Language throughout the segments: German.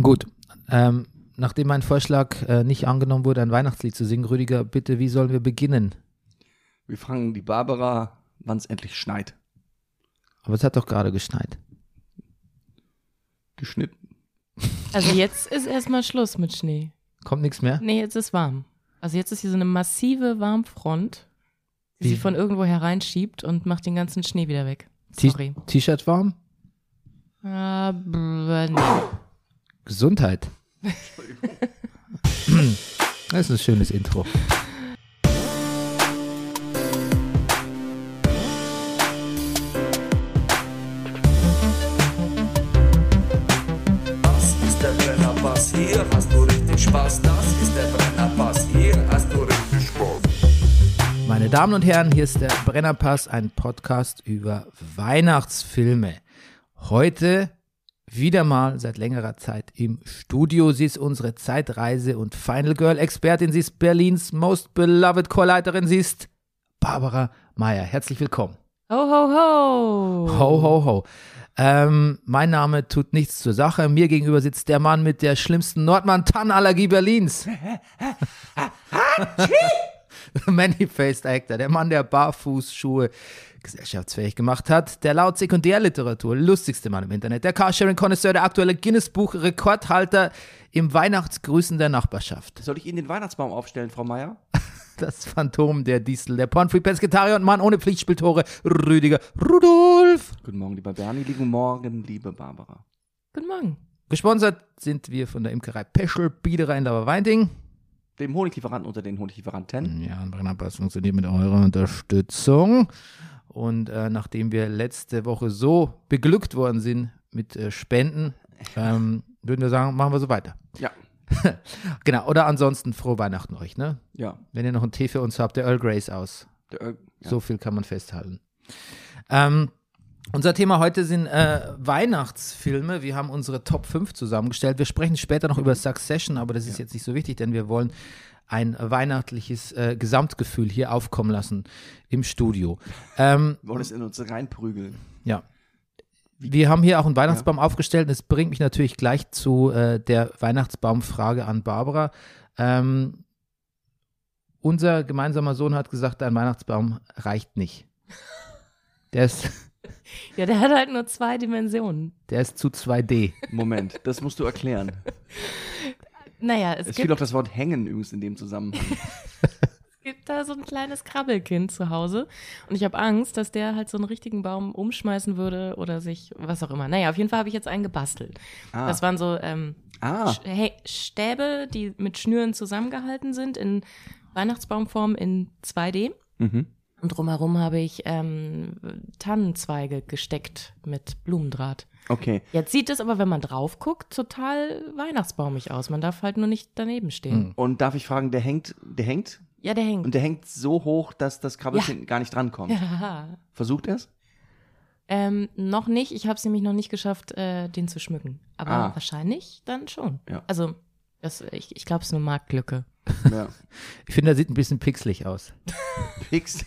Gut. Ähm, nachdem mein Vorschlag äh, nicht angenommen wurde, ein Weihnachtslied zu singen, Rüdiger, bitte, wie sollen wir beginnen? Wir fragen die Barbara, wann es endlich schneit. Aber es hat doch gerade geschneit. Geschnitten. Also jetzt ist erstmal Schluss mit Schnee. Kommt nichts mehr? Nee, jetzt ist warm. Also jetzt ist hier so eine massive Warmfront, die Wie? sie von irgendwo hereinschiebt und macht den ganzen Schnee wieder weg. Sorry. T-Shirt warm? Aber nee. Gesundheit. Das ist ein schönes Intro. Das ist der Brennerpass, hier hast du richtig Spaß. Das ist der Brennerpass, hier hast du richtig Spaß. Meine Damen und Herren, hier ist der Brennerpass, ein Podcast über Weihnachtsfilme. Heute wieder mal seit längerer Zeit im Studio. Sie ist unsere Zeitreise- und Final Girl-Expertin. Sie ist Berlins most beloved Chorleiterin. Sie ist Barbara Meyer. Herzlich willkommen. Ho, ho, ho. Ho, ho, ho. Ähm, mein Name tut nichts zur Sache. Mir gegenüber sitzt der Mann mit der schlimmsten Nordmann-Tannenallergie Berlins. Many-Faced Actor, der Mann, der Barfußschuhe gesellschaftsfähig gemacht hat, der laut Sekundärliteratur lustigste Mann im Internet, der Carsharing-Konnoisseur, der aktuelle Guinness-Buch-Rekordhalter im Weihnachtsgrüßen der Nachbarschaft, Soll ich Ihnen den Weihnachtsbaum aufstellen, Frau Meier? das Phantom der Diesel, der Pornfree-Pesketarier und Mann ohne Pflichtspieltore, Rüdiger Rudolf. Guten Morgen, lieber Bernie. Guten Morgen, liebe Barbara. Guten Morgen. Gesponsert sind wir von der Imkerei Peschel, Biederer in Lauerweinding. Dem Honiglieferanten unter den Honiglieferanten. Ja, ein Brennerpass funktioniert mit eurer Unterstützung. Und äh, nachdem wir letzte Woche so beglückt worden sind mit äh, Spenden, ähm, würden wir sagen, machen wir so weiter. Ja. Genau, oder ansonsten frohe Weihnachten euch, ne? Ja. Wenn ihr noch einen Tee für uns habt, der Earl Grace aus. Der, Earl- ja. So viel kann man festhalten. Ähm, unser Thema heute sind äh, Weihnachtsfilme. Wir haben unsere Top 5 zusammengestellt. Wir sprechen später noch über Succession, aber das ist jetzt nicht so wichtig, denn wir wollen ein weihnachtliches äh, Gesamtgefühl hier aufkommen lassen im Studio. Ähm, Wir wollen es in uns reinprügeln. ja. Wir haben hier auch einen Weihnachtsbaum aufgestellt. Das bringt mich natürlich gleich zu äh, der Weihnachtsbaumfrage an Barbara. Ähm, unser gemeinsamer Sohn hat gesagt, ein Weihnachtsbaum reicht nicht. Der ist, Ja, der hat halt nur zwei Dimensionen. der ist zu 2D. Moment, das musst du erklären. Naja, es Es gibt, fiel auch das Wort hängen übrigens in dem Zusammenhang. gibt da so ein kleines Krabbelkind zu Hause. Und ich habe Angst, dass der halt so einen richtigen Baum umschmeißen würde oder sich, was auch immer. Naja, auf jeden Fall habe ich jetzt einen gebastelt. Ah. Das waren so ähm, Ah, Stäbe, die mit Schnüren zusammengehalten sind, in Weihnachtsbaumform in 2D. mhm. Und drumherum habe ich ähm, Tannenzweige gesteckt mit Blumendraht. Okay. Jetzt sieht es aber, wenn man drauf guckt, total weihnachtsbaumig aus. Man darf halt nur nicht daneben stehen. Und darf ich fragen, der hängt, der hängt Ja, der hängt. und der hängt so hoch, dass das Krabbelkind gar nicht drankommt. ja. Versucht er es? ähm, noch nicht. Ich habe es nämlich noch nicht geschafft, äh, den zu schmücken. Aber Ah. wahrscheinlich dann schon. Ja. Also, das, ich, ich glaube, es ist eine Marktlücke. Ja. Ich finde, er sieht ein bisschen pixelig aus. Fix.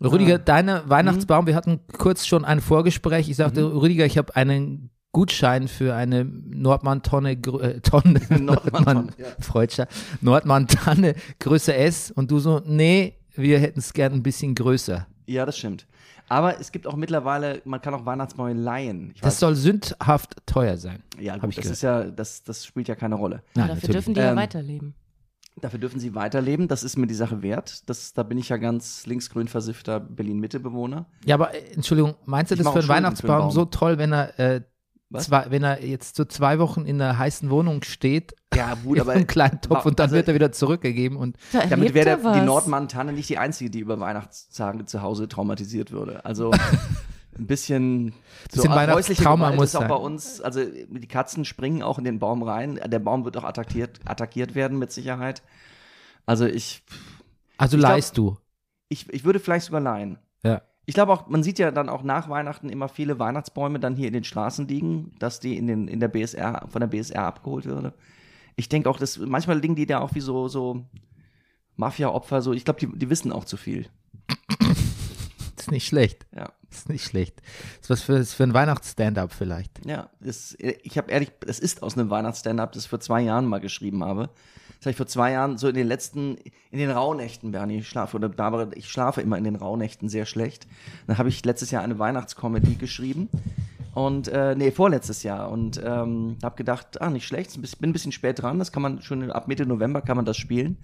Rüdiger, deine Weihnachtsbaum, wir hatten kurz schon ein Vorgespräch. Ich sagte, Rüdiger, ich habe einen Gutschein für eine Nordmann-Tonne, äh, Tonne, Nordmann-Tonne, ja. Freudscher, Nordmann-Tanne, Größe S. Und du so, nee, wir hätten es gern ein bisschen größer. Ja, das stimmt. Aber es gibt auch mittlerweile, man kann auch Weihnachtsbäume leihen. Ich Das soll sündhaft teuer sein. ja, gut, ich das gehört. ist ja, das, das spielt ja keine Rolle. Nein, Dafür natürlich. dürfen die ja Ähm, weiterleben. Dafür dürfen sie weiterleben. Das ist mir die Sache wert. Das, da bin ich ja ganz linksgrün versiffter Berlin-Mitte-Bewohner. Ja, aber äh, Entschuldigung, meinst du Ich das für einen für Weihnachtsbaum Baum. so toll, wenn er, äh, zwei, wenn er jetzt so zwei Wochen in einer heißen Wohnung steht, Ja, gut, in aber einem kleinen Topf und dann also- wird er wieder zurückgegeben und Da damit wäre die. Nordmann-Tanne nicht die einzige, die über Weihnachtstage zu Hause traumatisiert würde. Also ein bisschen, so Bisschen häusliche Weihnachtstrauma Gewalt muss ist auch sein. bei uns, also die Katzen springen auch in den Baum rein. Der Baum wird auch attackiert, attackiert werden mit Sicherheit. Also ich, also Ich glaub- leihst du. ich, ich würde vielleicht sogar leihen. Ja. Ich glaube auch, man sieht ja dann auch nach Weihnachten immer viele Weihnachtsbäume dann hier in den Straßen liegen, dass die in, den, in der BSR, von der BSR abgeholt würde. Ich denke auch, dass manchmal liegen die da auch wie so, so Mafia-Opfer, so, ich glaube, die, die wissen auch zu viel. Ist nicht schlecht. Ja. Ist nicht schlecht. Ist was für, ist für ein Weihnachts-Stand-up vielleicht. Ja, das, ich habe ehrlich, das ist aus einem Weihnachtsstand-up, das ich vor zwei Jahren mal geschrieben habe. Das habe ich vor zwei Jahren so in den letzten, in den Rauhnächten, Bernie, ich schlafe, oder Barbara, ich schlafe immer in den Rauhnächten sehr schlecht. Dann habe ich letztes Jahr eine Weihnachtscomedy geschrieben. Und, äh, nee, vorletztes Jahr. Und ähm, habe gedacht, ah, nicht schlecht, bin ein bisschen spät dran, das kann man schon ab Mitte November kann man das spielen.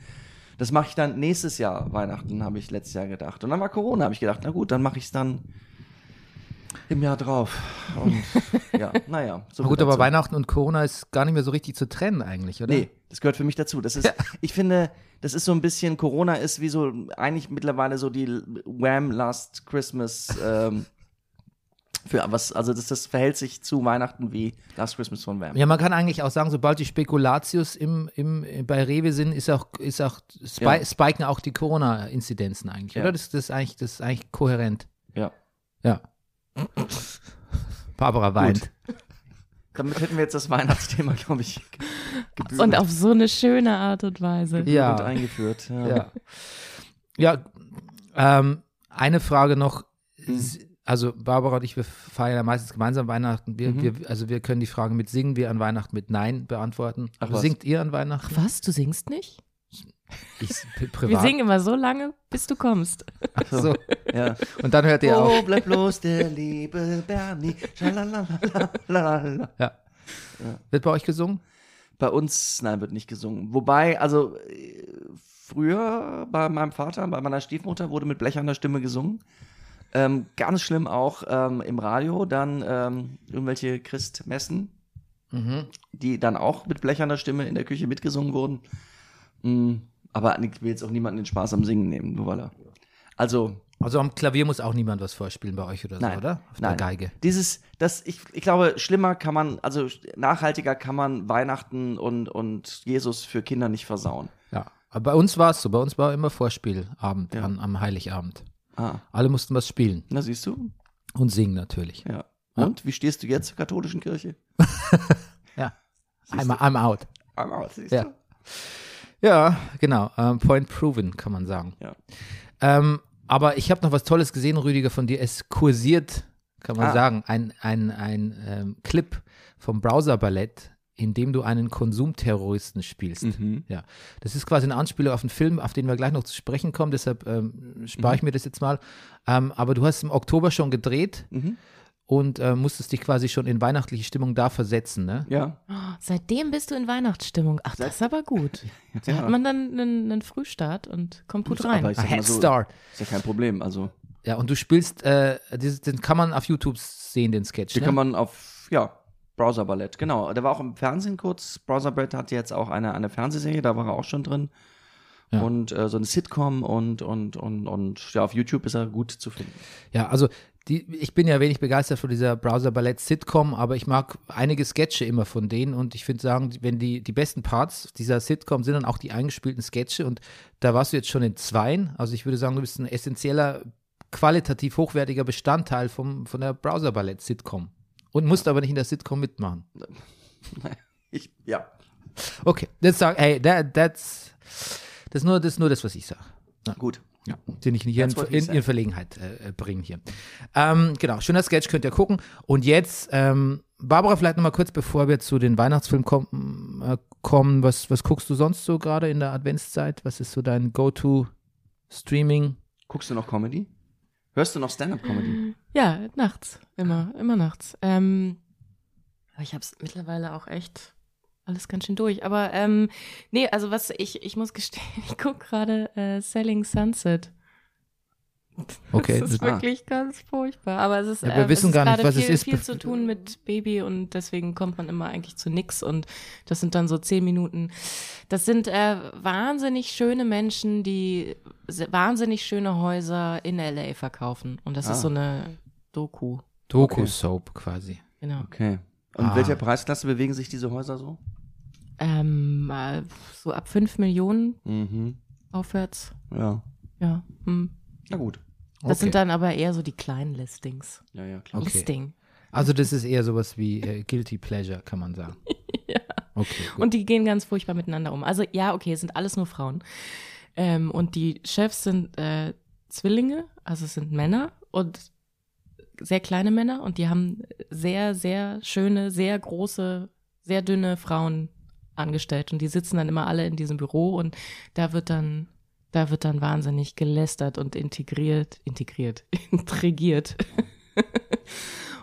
Das mache ich dann nächstes Jahr, Weihnachten, habe ich letztes Jahr gedacht. Und dann war Corona, habe ich gedacht, na gut, dann mache ich es dann im Jahr drauf. Und ja, naja. So gut, aber dazu. Weihnachten und Corona ist gar nicht mehr so richtig zu trennen eigentlich, oder? Nee, das gehört für mich dazu. Das ist, ich finde, das ist so ein bisschen, Corona ist wie so, eigentlich mittlerweile so die Wham Last Christmas, ähm, für was, also das, das verhält sich zu Weihnachten wie Last Christmas von Wham. Ja, man kann eigentlich auch sagen, sobald die Spekulatius im, im, bei Rewe sind, ist auch, ist auch spi Ja. spiken auch die Corona-Inzidenzen eigentlich, Ja. oder? Das, das, ist eigentlich, das ist eigentlich kohärent. Ja. Ja. Barbara weint. Damit hätten wir jetzt das Weihnachtsthema, glaube ich, gebührend Und auf so eine schöne Art und Weise. Ja. und eingeführt. Ja. Ja. Ja, ähm, eine Frage noch. Mhm. Also Barbara und ich, wir feiern ja meistens gemeinsam Weihnachten. Wir, Mhm. wir, also wir können die Frage mit singen wir an Weihnachten mit Nein beantworten. Ach Aber was. singt ihr an Weihnachten? Was? Du singst nicht? Ich pri- privat. Wir singen immer so lange, bis du kommst. Ach so. Ja. Und dann hört ihr auf. Oh, bleib bloß der liebe Bernie. Schalalalala. Ja. Wird bei euch gesungen? Bei uns, nein, wird nicht gesungen. Wobei, also äh, früher bei meinem Vater, bei meiner Stiefmutter wurde mit blecherner Stimme gesungen. Ähm, ganz schlimm auch ähm, im Radio, dann ähm, irgendwelche Christmessen, Mhm. die dann auch mit blecherner Stimme in der Küche mitgesungen wurden. Mm, aber ich will jetzt auch niemanden den Spaß am Singen nehmen, nur weil er. Also, Also am Klavier muss auch niemand was vorspielen bei euch oder so, Nein, oder? Auf nein. der Geige. Dieses, das, ich, ich glaube, schlimmer kann man, also nachhaltiger kann man Weihnachten und, und Jesus für Kinder nicht versauen. Ja. Aber bei uns war es so. Bei uns war immer Vorspielabend Ja. an, am Heiligabend. Ah, Alle mussten was spielen. na siehst du? Und singen natürlich. Ja. Und wie stehst du jetzt zur katholischen Kirche? Ja. I'm, I'm out. Einmal, siehst Ja. du? Ja, genau. Ähm, point proven, kann man sagen. Ja. Ähm, aber ich habe noch was Tolles gesehen, Rüdiger, von dir. Es kursiert, kann man Ah. sagen, ein, ein, ein ähm, Clip vom Browser Ballett, in dem du einen Konsumterroristen spielst. Mhm. Ja, das ist quasi eine Anspielung auf einen Film, auf den wir gleich noch zu sprechen kommen, deshalb ähm, spare ich Mhm. mir das jetzt mal. Ähm, aber du hast im Oktober schon gedreht Mhm. und äh, musstest dich quasi schon in weihnachtliche Stimmung da versetzen, ne? Ja. Oh, seitdem bist du in Weihnachtsstimmung. Ach, das ist aber gut. Da Ja. hat man dann einen, einen Frühstart und kommt gut rein. aber ich A sag mal Head so, Start. Ist ja kein Problem. Also, Ja, und du spielst, äh, den kann man auf YouTube sehen, den Sketch. die ne? kann man auf, ja, Browser Ballett, genau. Der war auch im Fernsehen kurz. Browser Ballett hat jetzt auch eine, eine Fernsehserie, da war er auch schon drin. Ja. Und äh, so eine Sitcom und, und, und, und ja, auf YouTube ist er gut zu finden. Ja, also die, ich bin ja wenig begeistert von dieser Browser Ballett Sitcom, aber ich mag einige Sketche immer von denen und ich finde sagen, wenn die, die besten Parts dieser Sitcom sind dann auch die eingespielten Sketche und da warst du jetzt schon in zweien. Also ich würde sagen, du bist ein essentieller, qualitativ hochwertiger Bestandteil vom, von der Browser Ballett Sitcom. Und musst aber nicht in der Sitcom mitmachen. Ich, ja. Okay, das sag, hey, that, that's, das ist nur das, ist nur das was ich sage. Gut. Ja, den ich hier in, in, in Verlegenheit äh, äh, bringen hier. Ähm, genau, schöner Sketch, könnt ihr gucken. Und jetzt, ähm, Barbara, vielleicht nochmal kurz, bevor wir zu den Weihnachtsfilmen kommen, äh, kommen was, was guckst du sonst so gerade in der Adventszeit? Was ist so dein Go-To-Streaming? Guckst du noch Comedy? Hörst du noch Stand-Up-Comedy? Ja, nachts. Immer, immer nachts. Ähm, aber ich habe es mittlerweile auch echt alles ganz schön durch. Aber ähm, nee, also was ich, ich muss gestehen, ich gucke gerade äh, Selling Sunset. Okay, das ist ah. wirklich ganz furchtbar. Aber es ist, Ja, wir ähm, wissen es ist gar nicht, gerade was es viel, ist. viel zu tun mit Baby und deswegen kommt man immer eigentlich zu nix. Und das sind dann so zehn Minuten. Das sind äh, wahnsinnig schöne Menschen, die wahnsinnig schöne Häuser in LA verkaufen. Und das Ah. ist so eine Doku. Doku-Soap quasi. Genau. Okay. Und Ah. welcher Preisklasse bewegen sich diese Häuser so? Ähm, äh, so ab 5 Millionen Mhm. aufwärts. Ja. Ja. Hm. Na gut. Das Okay. sind dann aber eher so die kleinen Listings. Ja, ja, klar. Okay. Listing. Also das ist eher sowas wie äh, Guilty Pleasure, kann man sagen. Ja. Okay, gut. Und die gehen ganz furchtbar miteinander um. Also ja, okay, es sind alles nur Frauen. Ähm, und die Chefs sind äh, Zwillinge, also es sind Männer. und sehr kleine Männer und die haben sehr, sehr schöne, sehr große, sehr dünne Frauen angestellt und die sitzen dann immer alle in diesem Büro und da wird dann, da wird dann wahnsinnig gelästert und integriert, integriert, intrigiert.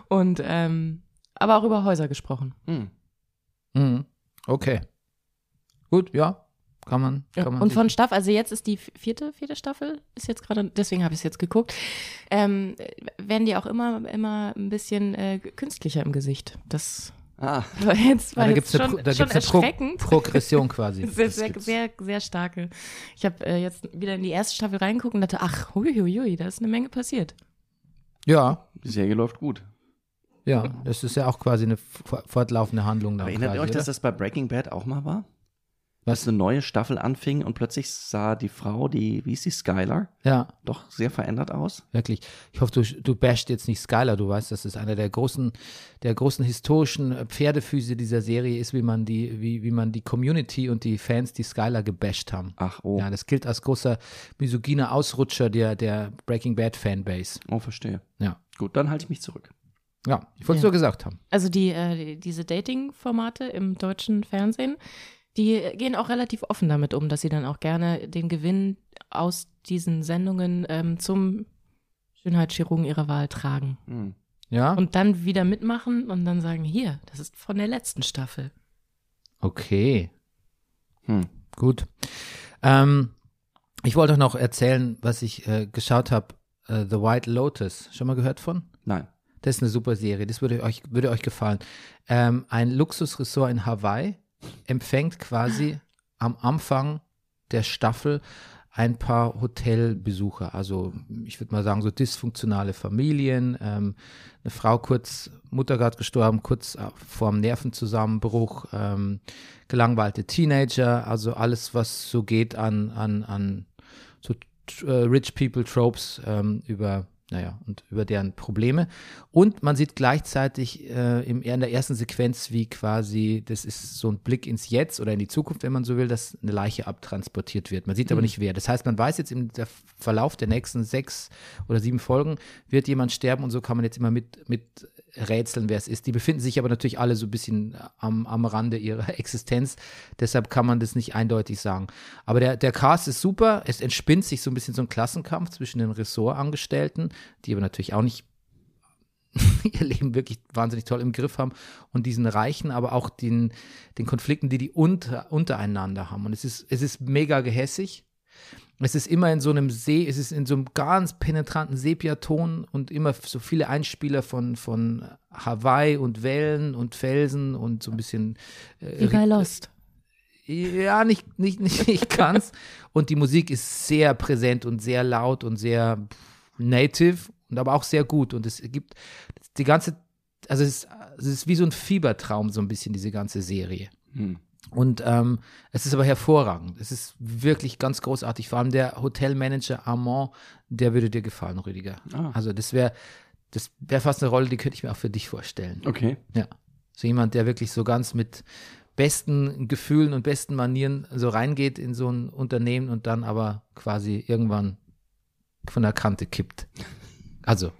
und ähm, aber auch über Häuser gesprochen. Hm. Mhm. Okay. Gut, ja. Kann man. Ja, Kann man und von Staffel, also jetzt ist die vierte, vierte Staffel, ist jetzt gerade, deswegen habe ich es jetzt geguckt, ähm, werden die auch immer, immer ein bisschen äh, künstlicher im Gesicht. Das Ah, war jetzt, war Ja, da gibt es eine, schon, Pro- da schon gibt's eine Pro erschreckend. Progression quasi. sehr, sehr, sehr, sehr starke. Ich habe äh, jetzt wieder in die erste Staffel reingeguckt und dachte, ach, hui, hui, hui, da ist eine Menge passiert. Ja, die Serie läuft gut. ja. Das ist ja auch quasi eine fortlaufende Handlung. Dann Aber erinnert quasi, ihr euch, oder? dass das bei Breaking Bad auch mal war? Was? Eine neue Staffel anfing und plötzlich sah die Frau, die, wie ist die, Skylar, Ja, doch sehr verändert aus. wirklich. Ich hoffe, du, du basht jetzt nicht Skylar. Du weißt, dass es einer der großen, der großen historischen Pferdefüße dieser Serie ist, wie man die, wie, wie man die Community und die Fans, die Skylar gebasht haben. Ach, oh, Ja, das gilt als großer misogyner Ausrutscher der, der Breaking Bad Fanbase. oh, verstehe. Ja. Gut, dann halte ich mich zurück. Ja, ich wollte es Ja. nur gesagt haben. Also die, äh, die diese Dating-Formate im deutschen Fernsehen, die gehen auch relativ offen damit um, dass sie dann auch gerne den Gewinn aus diesen Sendungen ähm, zum Schönheitschirurgen ihrer Wahl tragen. Hm. Ja, Und dann wieder mitmachen und dann sagen, hier, das ist von der letzten Staffel. okay. Hm. Gut. Ähm, ich wollte auch noch erzählen, was ich äh, geschaut habe. Äh, The White Lotus. Schon mal gehört von? Nein. Das ist eine super Serie. Das würde euch, würde euch gefallen. Ähm, ein Luxusressort in Hawaii empfängt quasi am Anfang der Staffel ein paar Hotelbesucher. Also ich würde mal sagen, so dysfunktionale Familien. Ähm, eine Frau kurz, Mutter gerade gestorben, kurz äh, vorm Nervenzusammenbruch. Ähm, gelangweilte Teenager. Also alles, was so geht an, an, an so äh, Rich People Tropes ähm, über, naja, und über deren Probleme. Und man sieht gleichzeitig äh, im, in der ersten Sequenz, wie quasi, das ist so ein Blick ins Jetzt oder in die Zukunft, wenn man so will, dass eine Leiche abtransportiert wird. Man sieht aber nicht wer. Das heißt, man weiß jetzt im Verlauf der nächsten sechs oder sieben Folgen, wird jemand sterben und so kann man jetzt immer mit, mit rätseln, wer es ist. Die befinden sich aber natürlich alle so ein bisschen am, am Rande ihrer Existenz. Deshalb kann man das nicht eindeutig sagen. Aber der, der Cast ist super. Es entspinnt sich so ein bisschen so ein Klassenkampf zwischen den Ressortangestellten, die aber natürlich auch nicht ihr Leben wirklich wahnsinnig toll im Griff haben und diesen Reichen, aber auch den, den Konflikten, die die unter, untereinander haben. Und es ist, es ist mega gehässig. Es ist immer in so einem See, es ist in so einem ganz penetranten Sepiaton und immer so viele Einspieler von, von Hawaii und Wellen und Felsen und so ein bisschen äh, Wie bei Lost. ja, nicht, nicht, nicht, nicht ganz. Und die Musik ist sehr präsent und sehr laut und sehr native und aber auch sehr gut. Und es gibt die ganze, also es ist, es ist wie so ein Fiebertraum, so ein bisschen, diese ganze Serie. Hm. Und ähm, es ist aber hervorragend. Es ist wirklich ganz großartig. Vor allem der Hotelmanager Armand, der würde dir gefallen, Rüdiger. Ah. Also das wäre das wäre fast eine Rolle, die könnte ich mir auch für dich vorstellen. Okay. Ja. So jemand, der wirklich so ganz mit besten Gefühlen und besten Manieren so reingeht in so ein Unternehmen und dann aber quasi irgendwann von der Kante kippt. Also,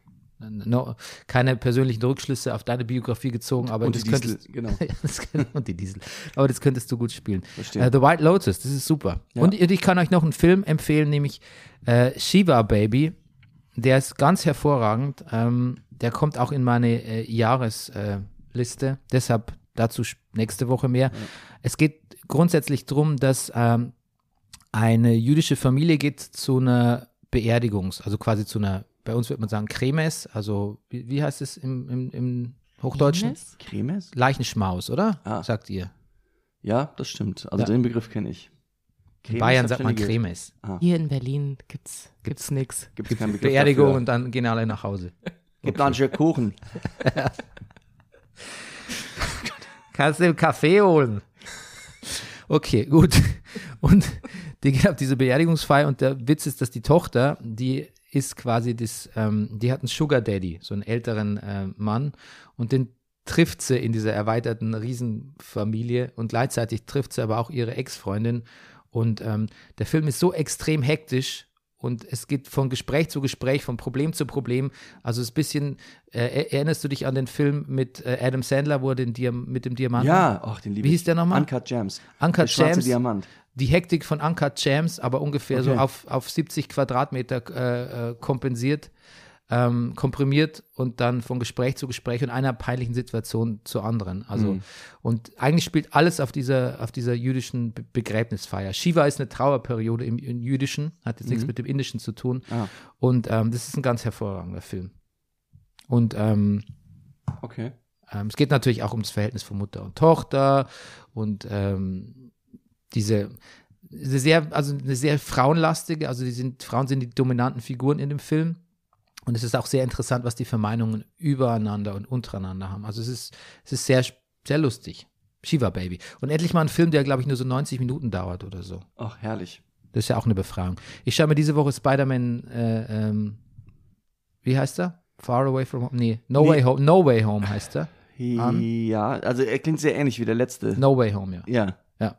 no, keine persönlichen Rückschlüsse auf deine Biografie gezogen, aber Und das die Diesel, könntest genau. Ja, das und die Diesel. Aber das könntest du gut spielen. Verstehe. Äh, The White Lotus, das ist super. Ja. Und ich kann euch noch einen Film empfehlen, nämlich äh, Shiva Baby. Der ist ganz hervorragend. Ähm, der kommt auch in meine äh, Jahresliste. Äh. Deshalb dazu nächste Woche mehr. Es geht grundsätzlich darum, dass ähm, eine jüdische Familie geht zu einer Beerdigungs-, also quasi zu einer, bei uns würde man sagen Kremes, also wie, wie heißt es im, im, im Hochdeutschen? Cremes? Leichenschmaus, oder? Ah. Sagt ihr. Ja, das stimmt. Also Ja. den Begriff kenne ich. In Bayern sagt man Cremes. Cremes. Hier in Berlin gibt's, gibt's nix. Gibt es keinen Begriff Beerdigung dafür. und dann gehen alle nach Hause. Gibt noch einen Stück Kuchen. Kannst du einen Kaffee holen? Okay, gut. Und die geht auf diese Beerdigungsfeier und der Witz ist, dass die Tochter, die ist quasi das, ähm, die hat einen Sugar Daddy, so einen älteren äh, Mann. Und den trifft sie in dieser erweiterten Riesenfamilie. Und gleichzeitig trifft sie aber auch ihre Ex-Freundin. Und ähm, der Film ist so extrem hektisch und es geht von Gespräch zu Gespräch, von Problem zu Problem. Also es ist ein bisschen, äh, erinnerst du dich an den Film mit äh, Adam Sandler, wo er den Diam mit dem Diamanten? Ja, ach, den liebe Wie hieß der nochmal? Uncut Gems. Uncut der Gems. Diamant. Die Hektik von Uncut Jams, aber ungefähr so Okay. auf, auf 70 Quadratmeter äh, äh, kompensiert, ähm, komprimiert und dann von Gespräch zu Gespräch und einer peinlichen Situation zur anderen. Also, Mhm. und eigentlich spielt alles auf dieser, auf dieser jüdischen Be Begräbnisfeier. Shiva ist eine Trauerperiode im, im Jüdischen, hat jetzt nichts mit dem Indischen zu tun. Mhm. Ah. Und ähm, das ist ein ganz hervorragender Film. Und ähm, Okay. ähm, es geht natürlich auch ums Verhältnis von Mutter und Tochter und ähm, diese eine sehr, also eine sehr frauenlastige, also die sind, Frauen sind die dominanten Figuren in dem Film. Und es ist auch sehr interessant, was die für Meinungen übereinander und untereinander haben. Also es ist, es ist sehr, sehr lustig. Shiva Baby. Und endlich mal ein Film, der, glaube ich, nur so 90 Minuten dauert oder so. Ach, herrlich. Das ist ja auch eine Befragung. Ich schaue mir diese Woche Spider-Man, äh, ähm, wie heißt er? Far Away from Home? Nee, No Nee. Way Home. No Way Home heißt er. Ja, also er klingt sehr ähnlich wie der letzte. No Way Home, ja. Ja. Ja.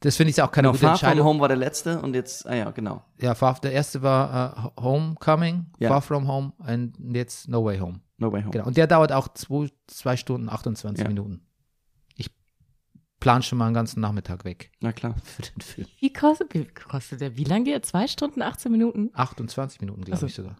Das finde ich auch keine Genau, gute Far From Entscheidung. Home war der letzte und jetzt, ah ja, genau. Ja, Far, der erste war äh, Homecoming, Ja. Far From Home und jetzt No Way Home. No Way Home. Genau. Und der dauert auch zwei, zwei Stunden 28 Ja. Minuten. Ich plan schon mal einen ganzen Nachmittag weg Na klar. für den Film. Wie kostet, wie kostet der? Wie lange geht er? Zwei Stunden, 18 Minuten? 28 Minuten, glaube Also, ich sogar.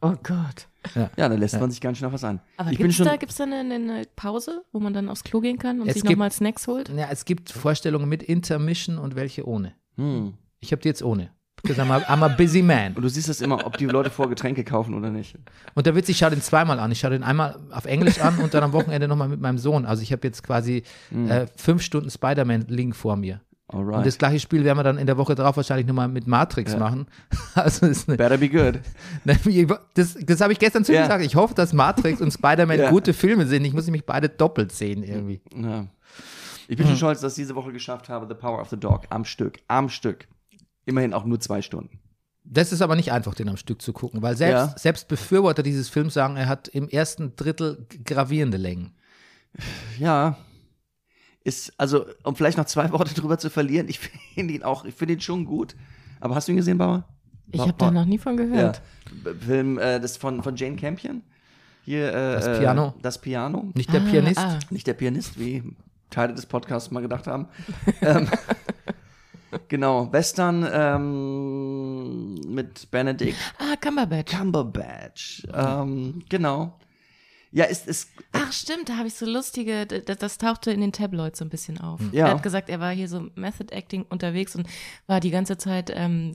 Oh Gott. Ja, da lässt man sich ganz schön auf was ein. Aber gibt's schon. da, gibt's da eine, eine Pause, wo man dann aufs Klo gehen kann und Es sich gibt- nochmal Snacks holt? Ja, es gibt Vorstellungen mit Intermission und welche ohne. Hm. Ich habe die jetzt ohne. Because I'm a, I'm a busy man. Und du siehst das immer, ob die Leute vor Getränke kaufen oder nicht. Und der Witz, ich schaue den zweimal an. Ich schaue den einmal auf Englisch an und dann am Wochenende nochmal mit meinem Sohn. Also ich habe jetzt quasi äh, fünf Stunden Spider-Man-Link vor mir. Und das Alright. gleiche Spiel werden wir dann in der Woche drauf wahrscheinlich nochmal mit Matrix Ja. machen. Also ist eine, Better be good. das, das habe ich gestern zu ihm Ja. gesagt. Ich hoffe, dass Matrix und Spider-Man Ja. gute Filme sind. Ich muss nämlich beide doppelt sehen irgendwie. Ja. Ich Hm. bin schon stolz, dass ich diese Woche geschafft habe, The Power of the Dog am Stück. Am Stück. Immerhin auch nur zwei Stunden. Das ist aber nicht einfach, den am Stück zu gucken, weil selbst, Ja. selbst Befürworter dieses Films sagen, er hat im ersten Drittel gravierende Längen. Ja. Ist, also, um vielleicht noch zwei Worte drüber zu verlieren, ich finde ihn auch, ich finde ihn schon gut. Aber hast du ihn gesehen, Bauer? Ich habe da noch nie von Ja. gehört. B- Film, äh, das von, von Jane Campion. Hier, äh, Das äh, Piano. Das Piano. Nicht der Ah, Pianist. ah. Nicht der Pianist, wie Teile des Podcasts mal gedacht haben. ähm, genau, Western ähm, mit Benedict Ah, Cumberbatch. Cumberbatch. Ähm, genau. Ja, ist, ist Ach stimmt, da habe ich so lustige, das, das tauchte in den Tabloids so ein bisschen auf. Ja. Er hat gesagt, er war hier so Method Acting unterwegs und war die ganze Zeit, ähm,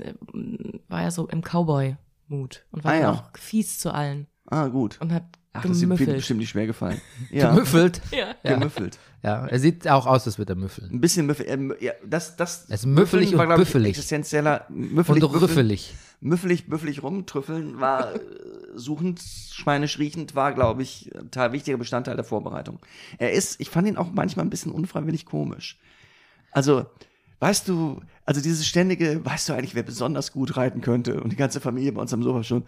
war ja so im Cowboy-Mut und war Ah, ja. auch fies zu allen ah, gut. und hat Ach, das ist ihm gemüffelt. bestimmt nicht schwer gefallen. Ja, Müffelt. Ja. Ja. gemüffelt. Ja, er sieht auch aus, als würde er müffeln. Ein bisschen müffelig. Ähm, ja, das, das Er ist müffelig war, und glaub büffelig. Existenzieller. Müffelig, Und rüffelig. müffelig, büffelig rumtrüffeln war äh, suchend, schweinisch riechend, war, glaube ich, ein total wichtiger Bestandteil der Vorbereitung. Er ist, ich fand ihn auch manchmal ein bisschen unfreiwillig komisch. Also, weißt du, also dieses ständige, weißt du eigentlich, wer besonders gut reiten könnte? Und die ganze Familie bei uns am Sofa schon,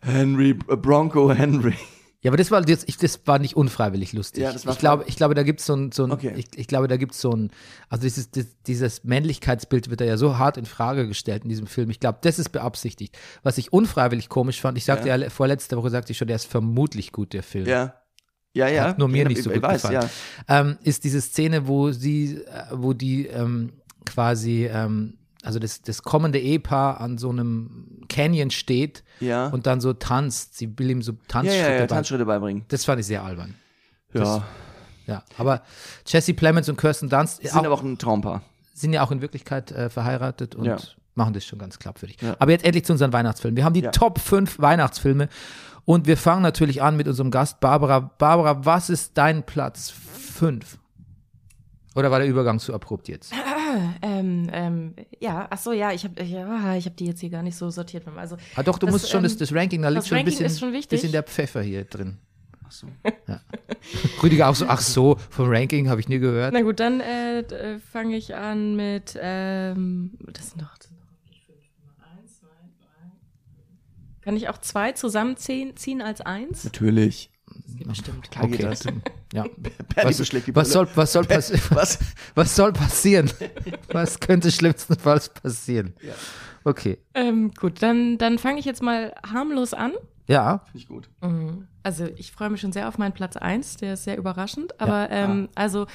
Henry, äh, Bronco Henry. Ja, aber das war jetzt, ich, das war nicht unfreiwillig lustig. Ja, das war ich glaube, ich glaube, da gibt es so ein, so ein Okay. ich, ich glaube, da gibt es so ein, also dieses, dieses Männlichkeitsbild wird da ja so hart in Frage gestellt in diesem Film. Ich glaube, das ist beabsichtigt. Was ich unfreiwillig komisch fand, ich sagte ja, Ja. vorletzte Woche sagte ich schon, der ist vermutlich gut, der Film. Ja. Ja, ja. Hat nur mir Ich- nicht so gut weiß, gefallen. Ja. ähm, ist diese Szene, wo sie, äh, wo die ähm, quasi, ähm, also das, das kommende Ehepaar an so einem Canyon steht Ja. und dann so tanzt. Sie will ihm so ja, Tanzschritte ja, ja, bei- Tanzschritte beibringen. Das fand ich sehr albern. Ja. Ja, aber Jesse Plemons und Kirsten Dunst Die auch, sind aber auch ein Traumpaar. sind ja auch in Wirklichkeit äh, verheiratet und Ja. machen das schon ganz glaubwürdig. Ja. Aber jetzt endlich zu unseren Weihnachtsfilmen. Wir haben die Ja. Top 5 Weihnachtsfilme und wir fangen natürlich an mit unserem Gast Barbara. Barbara, was ist dein Platz 5? Oder war der Übergang zu abrupt jetzt? Ähm, ähm, ja, ach so, ja, ich habe ja, ich hab die jetzt hier gar nicht so sortiert. Also, Ah, doch, du Das, musst schon das, ähm, das Ranking, da liegt das schon ein Ranking bisschen, ist schon wichtig. bisschen der Pfeffer hier drin. Ach so. Rüdiger auch so, ach so, vom Ranking habe ich nie gehört. na gut, dann äh, äh, fange ich an mit, ähm, das sind doch, das. Kann ich auch zwei zusammenziehen ziehen als eins? Natürlich. Bestimmt. Klar geht Okay, das. ja. Was, was, soll, was, soll Was? was soll passieren? Was könnte schlimmstenfalls passieren? Ja. Okay. Ähm, gut, dann, dann fange ich jetzt mal harmlos an. Ja. Finde ich gut. Also ich freue mich schon sehr auf meinen Platz 1, der ist sehr überraschend. Aber ähm, also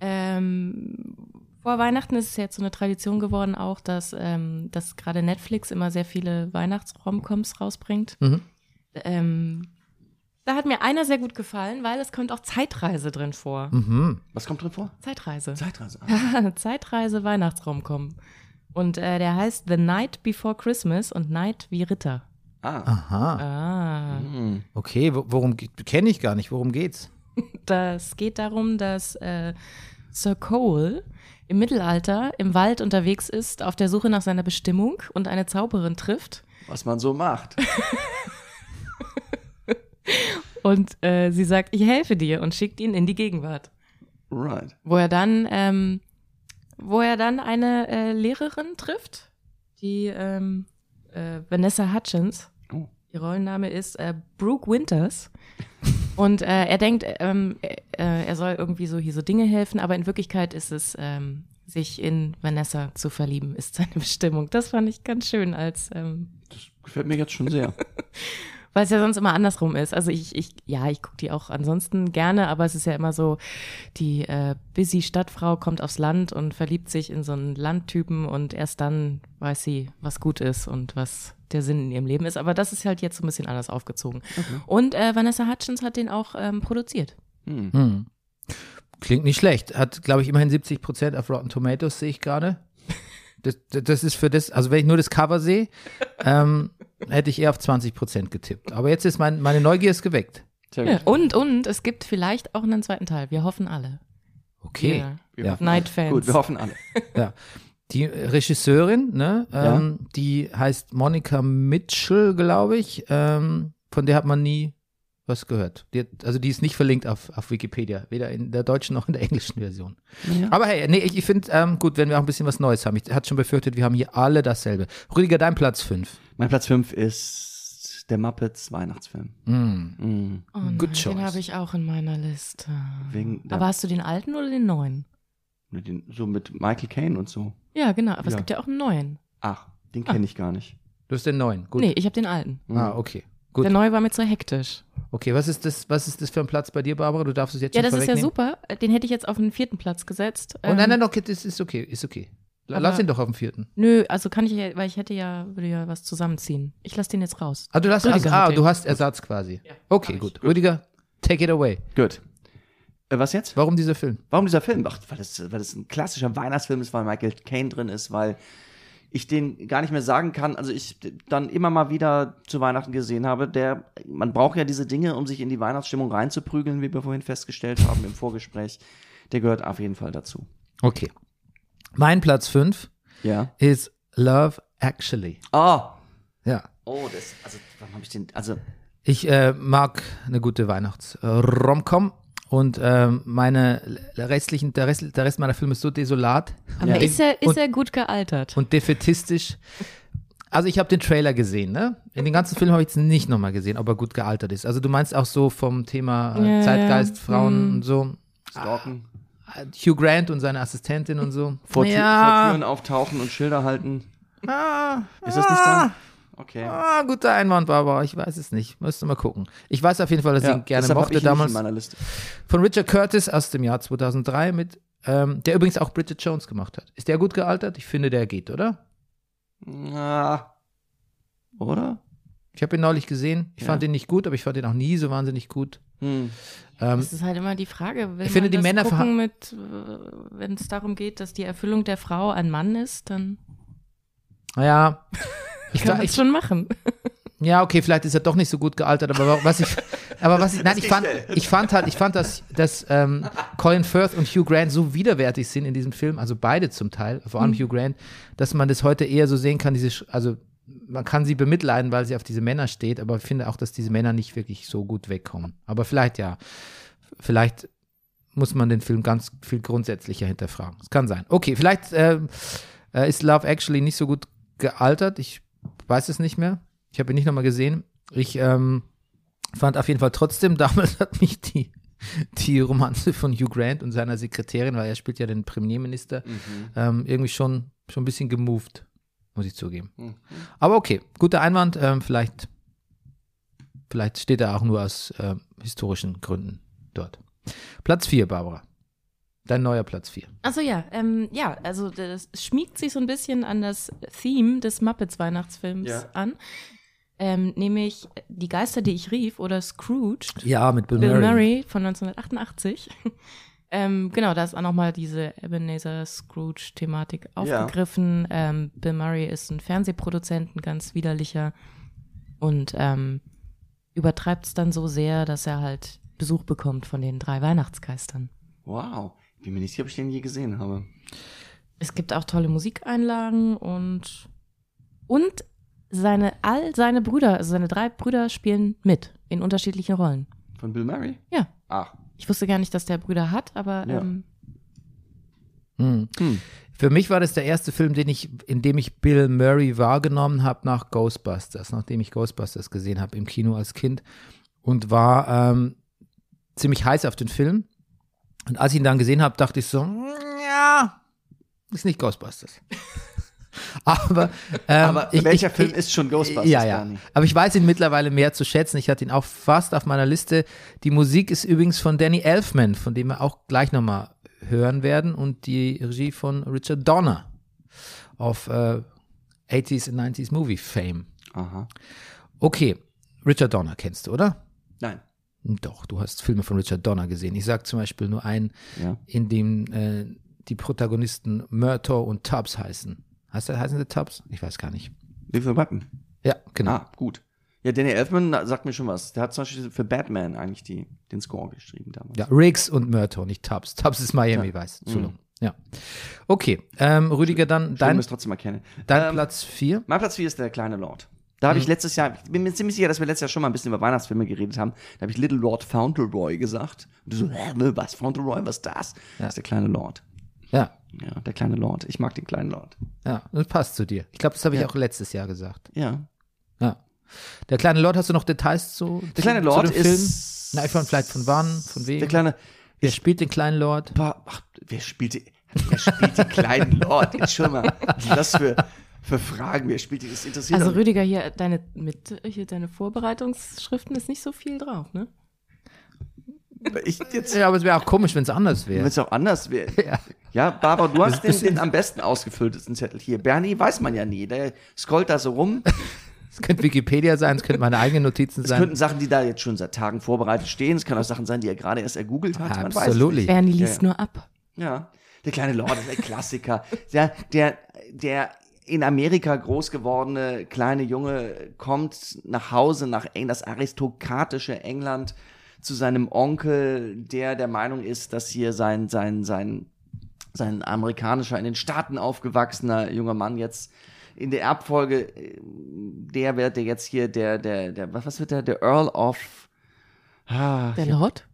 ähm, vor Weihnachten ist es jetzt so eine Tradition geworden auch, dass, ähm, dass gerade Netflix immer sehr viele Weihnachtsromcoms rausbringt. Mhm. Ähm, da hat mir einer sehr gut gefallen, weil es kommt auch Zeitreise drin vor. Mhm. Was kommt drin vor? Zeitreise. Zeitreise. Zeitreise Weihnachtsromcom. Und äh, der heißt The Night Before Christmas und Night wie Ritter. Ah. Aha. Ah. Hm. Okay, wo- worum kenne ich gar nicht. Worum geht's? Das geht darum, dass äh, Sir Cole im Mittelalter im Wald unterwegs ist, auf der Suche nach seiner Bestimmung und eine Zauberin trifft. Was man so macht. Und äh, sie sagt, ich helfe dir und schickt ihn in die Gegenwart. Right. Wo er dann, ähm, wo er dann eine äh, Lehrerin trifft, die ähm, äh, Vanessa Hutchins. Oh. Ihr Rollenname ist äh, Brooke Winters. Und äh, er denkt, ähm, äh, er soll irgendwie so hier so Dinge helfen, aber in Wirklichkeit ist es, ähm, sich in Vanessa zu verlieben, ist seine Bestimmung. Das fand ich ganz schön als ähm, Das gefällt mir jetzt schon sehr. weil es ja sonst immer andersrum ist. Also ich, ich ja, ich gucke die auch ansonsten gerne, aber es ist ja immer so, die äh, busy Stadtfrau kommt aufs Land und verliebt sich in so einen Landtypen und erst dann weiß sie, was gut ist und was der Sinn in ihrem Leben ist. Aber das ist halt jetzt so ein bisschen anders aufgezogen. Und äh, Vanessa Hutchins hat den auch ähm, produziert. Hm. Hm. Klingt nicht schlecht. Hat, glaube ich, immerhin 70 Prozent auf Rotten Tomatoes, sehe ich gerade. Das, das das ist für das, also wenn ich nur das Cover sehe, ähm, hätte ich eher auf 20 Prozent getippt. Aber jetzt ist mein, meine Neugier ist geweckt. Sehr Ja. gut. Und, und es gibt vielleicht auch einen zweiten Teil. Wir hoffen alle. Okay. Ja. Wir Ja. hoffen- Night-Fans. Gut, wir hoffen alle. Ja. Die Regisseurin, ne, ähm, die heißt Monica Mitchell, glaube ich. Ähm, von der hat man nie was gehört. Die hat, also die ist nicht verlinkt auf, auf Wikipedia, weder in der deutschen noch in der englischen Version. Aber hey, nee, ich, ich finde ähm, gut, wenn wir auch ein bisschen was Neues haben. Ich hatte schon befürchtet, wir haben hier alle dasselbe. Rüdiger, dein Platz 5. Mein Platz 5 ist der Muppets Weihnachtsfilm. Mm. Hm. Oh nein, Good choice. den habe ich auch in meiner Liste. Wegen der, Aber hast du den alten oder den neuen? mit den, so mit Michael Caine und so. Ja, genau. Aber es Ja. gibt ja auch einen neuen. Ach, den kenne ich gar nicht. Du hast den neuen. Gut. Nee, ich habe den alten. Ah, okay. Gut. Der neue war mir zu hektisch. Okay, was ist das, was ist das für ein Platz bei dir, Barbara? Du darfst es jetzt Ja, schon das ist ja super. Den hätte ich jetzt auf den vierten Platz gesetzt. Oh, nein, Ähm, nein, okay, das ist okay, ist okay. Aber- Lass ihn doch auf dem vierten. Nö, also kann ich ja, weil ich hätte ja, würde ja was zusammenziehen. Ich lasse den jetzt raus. Ah, du, hast, also, ah, du hast Ersatz quasi. okay, gut. Rüdiger, take it away. Gut. Äh, was jetzt? Warum dieser Film? Warum dieser Film? Ach, weil das, weil das ein klassischer Weihnachtsfilm ist, weil Michael Caine drin ist, weil ich den gar nicht mehr sagen kann. Also ich dann immer mal wieder zu Weihnachten gesehen habe, der, man braucht ja diese Dinge, um sich in die Weihnachtsstimmung reinzuprügeln, wie wir vorhin festgestellt haben im Vorgespräch. Der gehört auf jeden Fall dazu. Okay. Mein Platz 5 Ja. ist Love Actually. Oh. Ja. Oh, das, also, warum habe ich den, also, Ich äh, mag eine gute Weihnachts-Romcom und ähm, meine restlichen, der Rest, der Rest meiner Filme ist so desolat Aber Ja. ist er, ist Und- er gut gealtert? und defetistisch. Also ich habe den Trailer gesehen, ne? In den ganzen Film habe ich jetzt nicht nochmal gesehen, ob er gut gealtert ist. Also du meinst auch so vom Thema äh, Ja, Zeitgeist, ja. Frauen Mhm. und so. Stalken, Äh, Hugh Grant und seine Assistentin und so. vor, Tü- vor ja. Türen auftauchen und Schilder halten. Ah, Ist das nicht da? Okay. Ah, guter Einwand, Barbara. Ich weiß es nicht. Müsste mal gucken. Ich weiß auf jeden Fall, dass ich ihn gerne mochte ich ihn nicht damals. in meiner Liste. Von Richard Curtis aus dem Jahr 2003 mit, ähm, der übrigens auch Bridget Jones gemacht hat. Ist der gut gealtert? Ich finde, der geht, oder? Na, oder? Ich habe ihn neulich gesehen. Ich Ja. fand ihn nicht gut, aber ich fand ihn auch nie so wahnsinnig gut. Hm. Ähm, Das ist halt immer die Frage. Will Ich finde, man die Männer gucken mit, äh, wenn es darum geht, dass die Erfüllung der Frau ein Mann ist, dann naja. Ich, kann es schon machen. ja, okay, vielleicht ist er doch nicht so gut gealtert, aber was ich, aber was ich, nein, ich fand, ich fand halt, ich fand, dass, dass ähm, Colin Firth und Hugh Grant so widerwärtig sind in diesem Film, also beide zum Teil, vor allem Hugh Grant, dass man das heute eher so sehen kann, diese, Sch- also man kann sie bemitleiden, weil sie auf diese Männer steht, aber ich finde auch, dass diese Männer nicht wirklich so gut wegkommen. Aber vielleicht ja, vielleicht muss man den Film ganz viel grundsätzlicher hinterfragen. Es kann sein. Okay, vielleicht ähm, äh, ist Love Actually nicht so gut gealtert. Ich weiß es nicht mehr. Ich habe ihn nicht nochmal gesehen. Ich ähm, fand auf jeden Fall trotzdem, damals hat mich die, die Romanze von Hugh Grant und seiner Sekretärin, weil er spielt ja den Premierminister, ähm, irgendwie schon, schon ein bisschen gemoved. muss ich zugeben. Mhm. Aber okay, guter Einwand. Ähm, vielleicht, vielleicht steht er auch nur aus ähm, historischen Gründen dort. Platz 4, Barbara. Dein neuer Platz 4. Achso, ja, ähm, ja, also das schmiegt sich so ein bisschen an das Theme des Muppets Weihnachtsfilms Ja. an. Ähm, nämlich Die Geister, die ich rief oder Scrooged. Ja, mit Bill, Bill Murray. Murray von 1988. ähm, genau, da ist auch nochmal diese Ebenezer Scrooge-Thematik aufgegriffen. Ähm, Bill Murray ist ein Fernsehproduzent, ein ganz widerlicher und ähm, übertreibt es dann so sehr, dass er halt Besuch bekommt von den drei Weihnachtsgeistern. Wow. Ich bin mir nicht sicher, ob ich den je gesehen habe. Es gibt auch tolle Musikeinlagen und und seine all seine Brüder, also seine drei Brüder spielen mit in unterschiedlichen Rollen. Von Bill Murray? Ja, Ach. ich wusste gar nicht, dass der Brüder hat, aber Ja. ähm, Hm. Hm. Für mich war das der erste Film, den ich, in dem ich Bill Murray wahrgenommen habe nach Ghostbusters, nachdem ich Ghostbusters gesehen habe im Kino als Kind und war ähm, ziemlich heiß auf den Film. Und als ich ihn dann gesehen habe, dachte ich so, ja, ist nicht Ghostbusters. Aber, ähm, Aber ich, welcher ich, Film ich, ist schon Ghostbusters? Ja, ja. Aber ich weiß ihn mittlerweile mehr zu schätzen. Ich hatte ihn auch fast auf meiner Liste. Die Musik ist übrigens von Danny Elfman, von dem wir auch gleich nochmal hören werden. Und die Regie von Richard Donner auf äh, 80s und 90s Movie Fame. Aha. Okay, Richard Donner kennst du, oder? Nein. Doch, du hast Filme von Richard Donner gesehen. Ich sag zum Beispiel nur einen, Ja. in dem äh, die Protagonisten Murtaugh und Tubbs heißen. Heißt das, heißen sie Tubbs? Ich weiß gar nicht. Little Weapon. Ja, genau. Ah, gut. Ja, Danny Elfman sagt mir schon was. Der hat zum Beispiel für Batman eigentlich die, den Score geschrieben damals. Ja, Riggs und Murtaugh, nicht Tubbs. Tubbs ist Miami Ja. Vice. Entschuldigung. Ja. Okay, ähm, Rüdiger, dann Schön, dein, trotzdem erkennen. dein Ähm, Platz 4. Mein Platz 4 ist der kleine Lord. Da habe ich letztes Jahr, ich bin mir ziemlich sicher, dass wir letztes Jahr schon mal ein bisschen über Weihnachtsfilme geredet haben. Da habe ich Little Lord Fauntleroy gesagt. Und du so, hä, was, Fauntleroy, was ist das? Das ist der kleine Lord. Ja, Ja, der kleine Lord. Ich mag den kleinen Lord. ja, das passt zu dir. Ich glaube, das habe ich Ja. auch letztes Jahr gesagt. Ja. Ja. Der kleine Lord, hast du noch Details zu Der kleine Lord zu dem Film? ist. Nein, von vielleicht von wann, von wem? Der kleine. Wer spielt den kleinen Lord? Ach, wer spielt die, wer spielt den kleinen Lord? Jetzt schon mal. Was das für, für Fragen? Wer spielt die? Das interessiert also Rüdiger hier deine mit hier deine Vorbereitungsschriften ist nicht so viel drauf, ne? ich jetzt. Ja, aber es wäre auch komisch, wenn es anders Wenn wäre. es auch anders wäre. Ja. Ja, Barbara, du hast den, den am besten ausgefülltesten Zettel hier. Bernie weiß man ja nie. Der scrollt da so rum. Es könnte Wikipedia sein, es könnten meine eigenen Notizen Es sein. könnten Sachen, die da jetzt schon seit Tagen vorbereitet stehen. Es können auch Sachen sein, die er gerade erst ergoogelt hat. Es nicht. Bernie liest ja. nur ab. Ja, der kleine Lord ist ein Klassiker. Der, der, der in Amerika groß gewordene kleine Junge kommt nach Hause nach das aristokratische England zu seinem Onkel, der der Meinung ist, dass hier sein sein sein sein amerikanischer in den Staaten aufgewachsener junger Mann jetzt in der Erbfolge äh, der wird der jetzt hier der der der was was wird der der Earl of ah, Der Lord?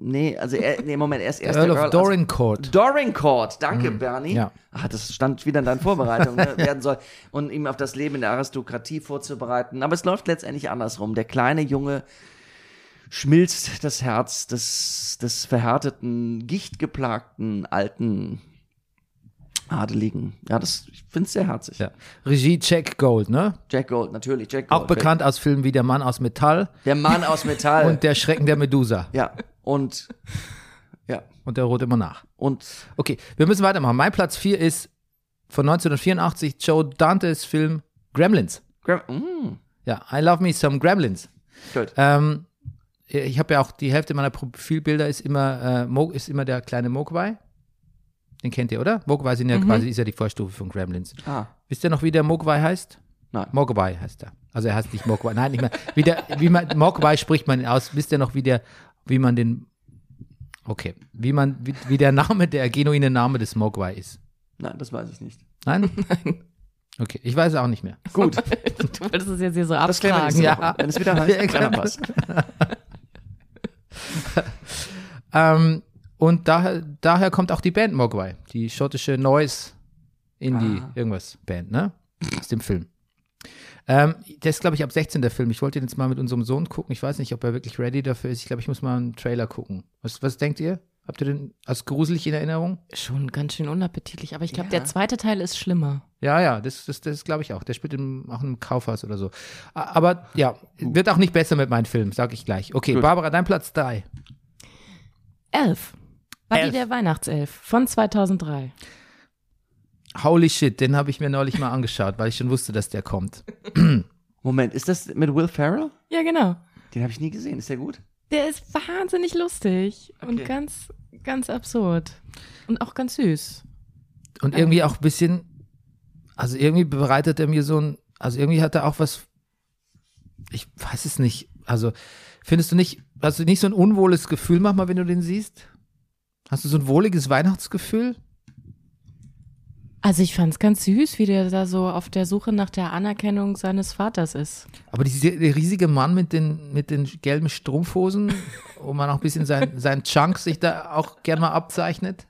Nee also er, nee Moment er ist erst Earl of Earl also- Dorincourt. Dorincourt, danke Bernie. ja. Ah, das stand wieder in deinen Vorbereitungen, ne, werden soll, und ihm auf das Leben in der Aristokratie vorzubereiten. Aber es läuft letztendlich andersrum. Der kleine Junge schmilzt das Herz des, des verhärteten, gichtgeplagten, alten Adeligen. Ja, das, ich finde es sehr herzig. Ja. Regie Jack Gold, ne? Jack Gold, natürlich, Jack Gold. Auch bekannt aus Filmen wie Der Mann aus Metall Der Mann aus Metall. und Der Schrecken der Medusa. ja, und, ja, Und der ruht immer nach. und, Okay, wir müssen weitermachen. Mein Platz 4 ist von 1984 Joe Dantes Film Gremlins. Gra- mm, Ja, I Love Me Some Gremlins. gut. Ähm, ich habe ja auch die Hälfte meiner Profilbilder ist immer, äh, Mo, ist immer der kleine Mogwai. Den kennt ihr, oder? Mogwai sind ja quasi, ist ja die Vorstufe von Gremlins. Ah, Wisst ihr noch, wie der Mogwai heißt? nein. Mogwai heißt er. Also er heißt nicht Mogwai. Nein, nicht mehr. Wie, der, wie man, Mogwai spricht man ihn aus. Wisst ihr noch, wie der, wie man den, okay, wie man, wie, wie der Name, der genuine Name des Mogwai ist? Nein, das weiß ich nicht. Nein? Okay, ich weiß es auch nicht mehr. Gut. Du wolltest es jetzt hier so Das abfragen. Ja. Wenn es wieder heißt, Ja, klar. Brennerpass. Ähm, und daher, daher kommt auch die Band Mogwai, die schottische Noise Indie Ah. irgendwas Band, ne? Aus dem Film. Ähm, das ist, glaube ich, ab 16 der Film. Ich wollte den jetzt mal mit unserem Sohn gucken. Ich weiß nicht, ob er wirklich ready dafür ist. Ich glaube, ich muss mal einen Trailer gucken. Was, was denkt ihr? Habt ihr den als gruselig in Erinnerung? Schon ganz schön unappetitlich, aber ich glaube, Ja. der zweite Teil ist schlimmer. Ja, ja, das, das, das glaube ich auch. Der spielt im, auch im Kaufhaus oder so. Aber ja, wird auch nicht besser mit meinen Filmen, sag ich gleich. Okay, Gut. Barbara, dein Platz drei. Elf. Buddy Elf. der Weihnachtself von 2003. Holy shit, den habe ich mir neulich mal angeschaut, weil ich schon wusste, dass der kommt. Moment, ist das mit Will Ferrell? Ja, genau. Den habe ich nie gesehen. Ist der gut? Der ist wahnsinnig lustig und Okay. ganz, ganz absurd. Und auch ganz süß. Und irgendwie auch ein bisschen, also irgendwie bereitet er mir so ein, also irgendwie hat er auch was, ich weiß es nicht, also findest du nicht, hast du nicht so ein unwohles Gefühl manchmal, wenn du den siehst? Hast du so ein wohliges Weihnachtsgefühl? Also ich fand's ganz süß, wie der da so auf der Suche nach der Anerkennung seines Vaters ist. Aber dieser der riesige Mann mit den, mit den gelben Strumpfhosen, wo man auch ein bisschen sein, sein Chunk sich da auch gern mal abzeichnet.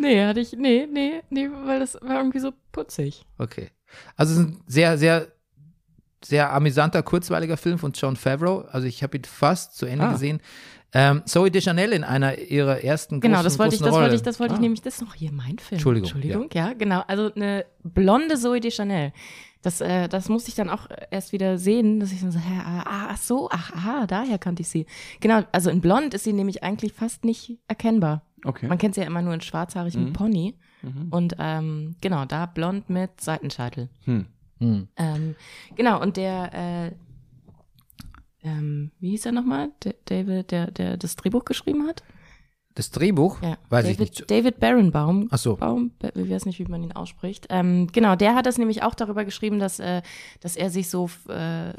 Nee, hatte ich, nee, nee, nee, weil das war irgendwie so putzig. Okay. Also es ist ein sehr, sehr, sehr amüsanter, kurzweiliger Film von John Favreau. Also ich habe ihn fast zu Ende Ah. gesehen. Ähm, Zoe Deschanel in einer ihrer ersten Genau, großen, das wollte ich, das Rolle. wollte ich, das wollte Ah. ich nämlich, das ist noch hier mein Film. Entschuldigung, Entschuldigung, ja. genau. Also eine blonde Zoe de Chanel. Das, äh, das musste ich dann auch erst wieder sehen, dass ich dann so, hä, ah, ach so, ach, aha, daher kannte ich sie. Genau, also in blond ist sie nämlich eigentlich fast nicht erkennbar. Okay. Man kennt sie ja immer nur in schwarzhaarigem Mhm. Pony. Mhm. Und ähm, genau, da blond mit Seitenscheitel. Hm. Hm. Ähm, genau, und der, äh, ähm, wie hieß er nochmal? David, der, der das Drehbuch geschrieben hat? Das Drehbuch? Ja. Weiß David, ich nicht. David Barenbaum. Ach so. Baum, Ba- ich weiß nicht, wie man ihn ausspricht. Ähm, genau, der hat das nämlich auch darüber geschrieben, dass, äh, dass er sich so äh,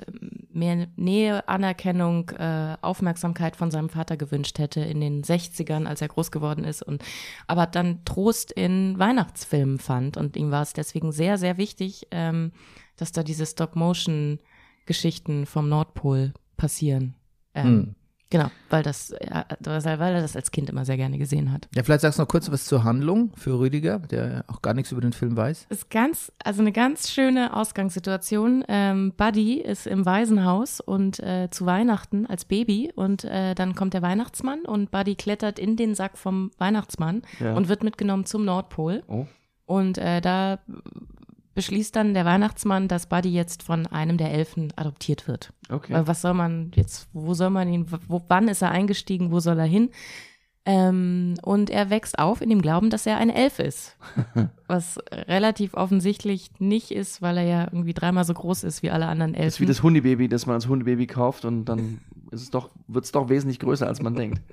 mehr Nähe, Anerkennung, äh, Aufmerksamkeit von seinem Vater gewünscht hätte in den 60ern, als er groß geworden ist und aber dann Trost in Weihnachtsfilmen fand und ihm war es deswegen sehr, sehr wichtig, ähm, dass da diese Stop-Motion-Geschichten vom Nordpol passieren. Ähm, Hm. Genau, weil das, ja, weil er das als Kind immer sehr gerne gesehen hat. Ja, vielleicht sagst du noch kurz was zur Handlung für Rüdiger, der auch gar nichts über den Film weiß. ist ganz, also eine ganz schöne Ausgangssituation. Ähm, Buddy ist im Waisenhaus und äh, zu Weihnachten als Baby und äh, dann kommt der Weihnachtsmann und Buddy klettert in den Sack vom Weihnachtsmann Ja. und wird mitgenommen zum Nordpol. Oh. Und äh, da beschließt dann der Weihnachtsmann, dass Buddy jetzt von einem der Elfen adoptiert wird. Okay. Weil was soll man jetzt, wo soll man ihn, wo, wann ist er eingestiegen, wo soll er hin? Ähm, und er wächst auf in dem Glauben, dass er ein Elf ist. Was relativ offensichtlich nicht ist, weil er ja irgendwie dreimal so groß ist wie alle anderen Das ist wie Elfen. das Hundebaby, das man als Hundebaby kauft und dann ist es doch, wird es doch wesentlich größer, als man denkt.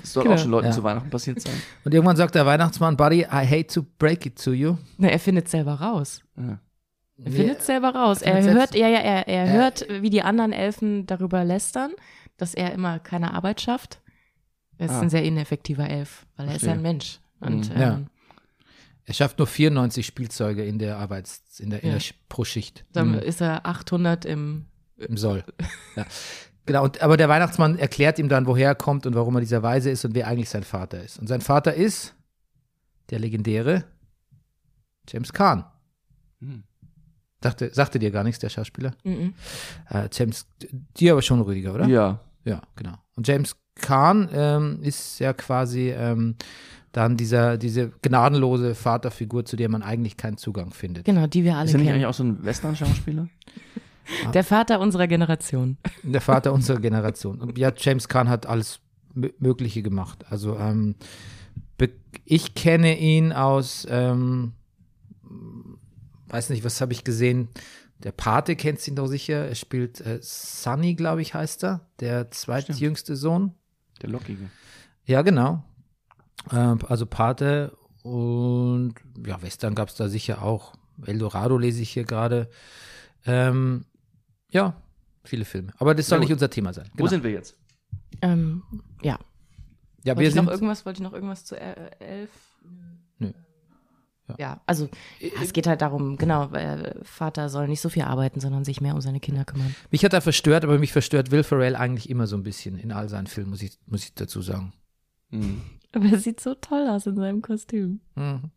Das soll Genau. auch schon Leuten Ja. zu Weihnachten passiert sein. Und irgendwann sagt der Weihnachtsmann, Buddy, I hate to break it to you. Na, er findet selber raus. Ja. Er findet selber raus. er Er hört, ja, ja, er, er Ja. hört, wie die anderen Elfen darüber lästern, dass er immer keine Arbeit schafft. Er ist Ah. ein sehr ineffektiver Elf, weil er ist ja ein Verstehe. Mensch. Und Mhm. Ja. ähm, Er schafft nur 94 Spielzeuge in der Arbeits-, in der, in Ja. der Sch- pro Schicht. dann Mhm. ist er 800 im Im Soll. Ja. Genau, und, aber der Weihnachtsmann erklärt ihm dann, woher er kommt und warum er dieser Weise ist und wer eigentlich sein Vater ist. Und sein Vater ist der legendäre James Caan. Hm. Dachte, sagte dir gar nichts, der Schauspieler? Mhm. Äh, James, dir aber schon Rüdiger, oder? Ja. Ja, genau. Und James Caan ähm, ist ja quasi ähm, dann dieser, diese gnadenlose Vaterfigur, zu der man eigentlich keinen Zugang findet. Genau, die wir alle Ist er nicht kennen. eigentlich auch so ein Western-Schauspieler? Der Vater unserer Generation. Der Vater unserer Generation. Und ja, James Caan hat alles Mögliche gemacht. Also ähm, ich kenne ihn aus, ähm, weiß nicht, was habe ich gesehen? Der Pate kennt ihn doch sicher. Er spielt äh, Sunny, glaube ich, heißt er, der zweitjüngste Sohn. Der Lockige. Ja, genau. Ähm, also Pate und ja, Western gab es da sicher auch. Eldorado lese ich hier gerade. Ähm, ja, viele Filme. Aber das soll Ja, nicht unser Thema sein. Wo Genau. sind wir jetzt? Ähm, ja. ja, Wollte wir ich noch irgendwas, wollte ich noch irgendwas zu äh, elf? Nö. Ja, also ja, es geht halt darum, genau, äh, Vater soll nicht so viel arbeiten, sondern sich mehr um seine Kinder kümmern. Mich hat er verstört, aber mich verstört Will Ferrell eigentlich immer so ein bisschen in all seinen Filmen, muss ich, muss ich dazu sagen. Hm. Aber er sieht so toll aus in seinem Kostüm. Mhm.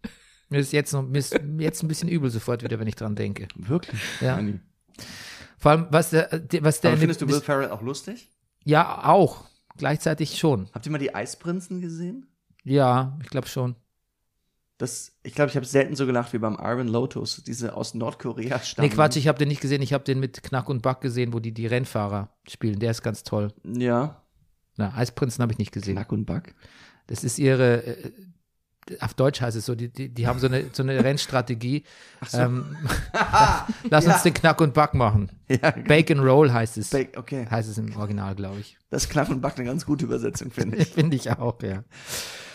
Mir ist jetzt noch mir ist jetzt ein bisschen übel sofort wieder, wenn ich dran denke. Wirklich? Ja. Anni. Vor allem, was der, was der Aber in findest du Will Ferrell auch lustig? Ja, auch. Gleichzeitig schon. Habt ihr mal die Eisprinzen gesehen? Ja, ich glaube schon. Das, ich glaube, ich habe selten so gelacht wie beim Iron Lotus, diese aus Nordkorea stammen. Nee, Quatsch, ich habe den nicht gesehen. Ich habe den mit Knack und Back gesehen, wo die die Rennfahrer spielen. Der ist ganz toll. Ja, Na, Eisprinzen habe ich nicht gesehen. Knack und Back. Das ist ihre, äh, auf Deutsch heißt es so, die, die, die haben so eine, so eine Rennstrategie. Ähm, lass uns den Knack und Back machen. Ja, Bacon Roll heißt es. Bake, okay. heißt es im Original, glaube ich. Das ist Knack und Back eine ganz gute Übersetzung, finde ich. Finde ich auch, ja.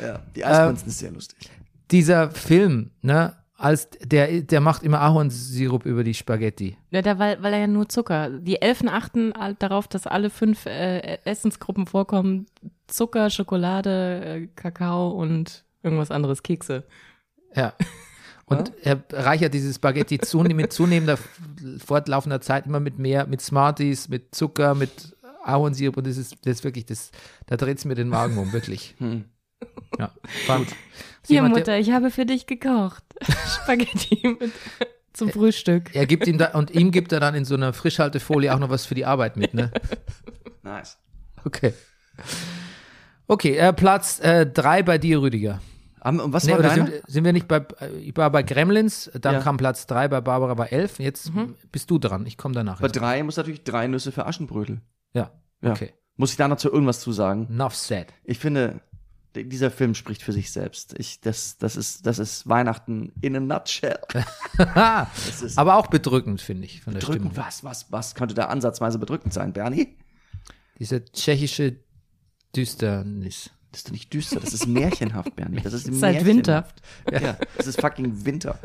Ja, die Eisprinzen ist sehr lustig. Dieser Film, ne, als der, der macht immer Ahornsirup über die Spaghetti. Ja, da, weil, weil er ja nur Zucker. Die Elfen achten all- darauf, dass alle fünf äh, Essensgruppen vorkommen. Zucker, Schokolade, äh, Kakao und irgendwas anderes, Kekse. Ja. Und er reichert diese Spaghetti zune mit zunehmender fortlaufender Zeit immer mit mehr, mit Smarties, mit Zucker, mit Ahornsirup und das ist, das ist wirklich, das, da dreht es mir den Magen um, wirklich. Hm. Ja, spannend. Ist Hier, jemand, der- Mutter, ich habe für dich gekocht. Spaghetti mit, zum Frühstück. Er gibt ihm da, und ihm gibt er dann in so einer Frischhaltefolie auch noch was für die Arbeit mit, ne? Nice. Okay. Okay, äh, Platz äh, drei bei dir, Rüdiger. Und was Nee, war deiner? sind, sind wir nicht bei, äh, ich war bei Gremlins, dann Ja. kam Platz drei bei Barbara bei elf, jetzt bist du dran, ich komme danach. Bei Jetzt. drei muss natürlich drei Nüsse für Aschenbrödel. Ja, Ja. okay. Muss ich da noch zu irgendwas zu sagen? Enough said. Ich finde, dieser Film spricht für sich selbst. Ich, das, das, ist, das ist Weihnachten in a nutshell. Das ist Aber auch bedrückend, finde ich, bedrückend. Was, was, was könnte da ansatzweise bedrückend sein, Bernie? Diese tschechische Düsternis. Das ist doch nicht düster, das ist märchenhaft, Bernie. Das ist ist halt Winter. Ja. ja, das ist fucking Winter.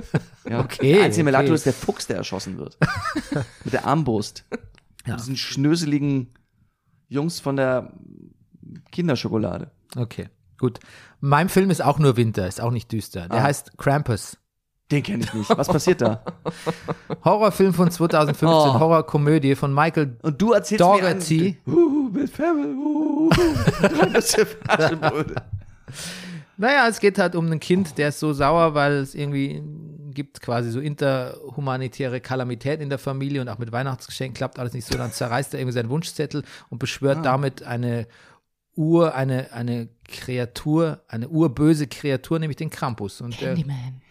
Ja. Okay, Der einzige okay. Melato ist der Fuchs, der erschossen wird. Mit der Armbrust. Ja. Mit diesen schnöseligen Jungs von der Kinderschokolade. Okay, gut. Mein Film ist auch nur Winter, ist auch nicht düster. Der Ah. heißt Krampus. Den kenne ich nicht. Was passiert da? Horrorfilm von 2015, Oh. Horrorkomödie von Michael Und du erzählst Dougherty. mir an, uh, mit Family, uh, uh, das ist Aschenbrödel. Naja, es geht halt um ein Kind, der ist so sauer, weil es irgendwie gibt quasi so interhumanitäre Kalamität in der Familie und auch mit Weihnachtsgeschenken klappt alles nicht so. Dann zerreißt er irgendwie seinen Wunschzettel und beschwört damit eine Ur, eine, eine Kreatur, eine urböse Kreatur, nämlich den Krampus. Und der, Candyman.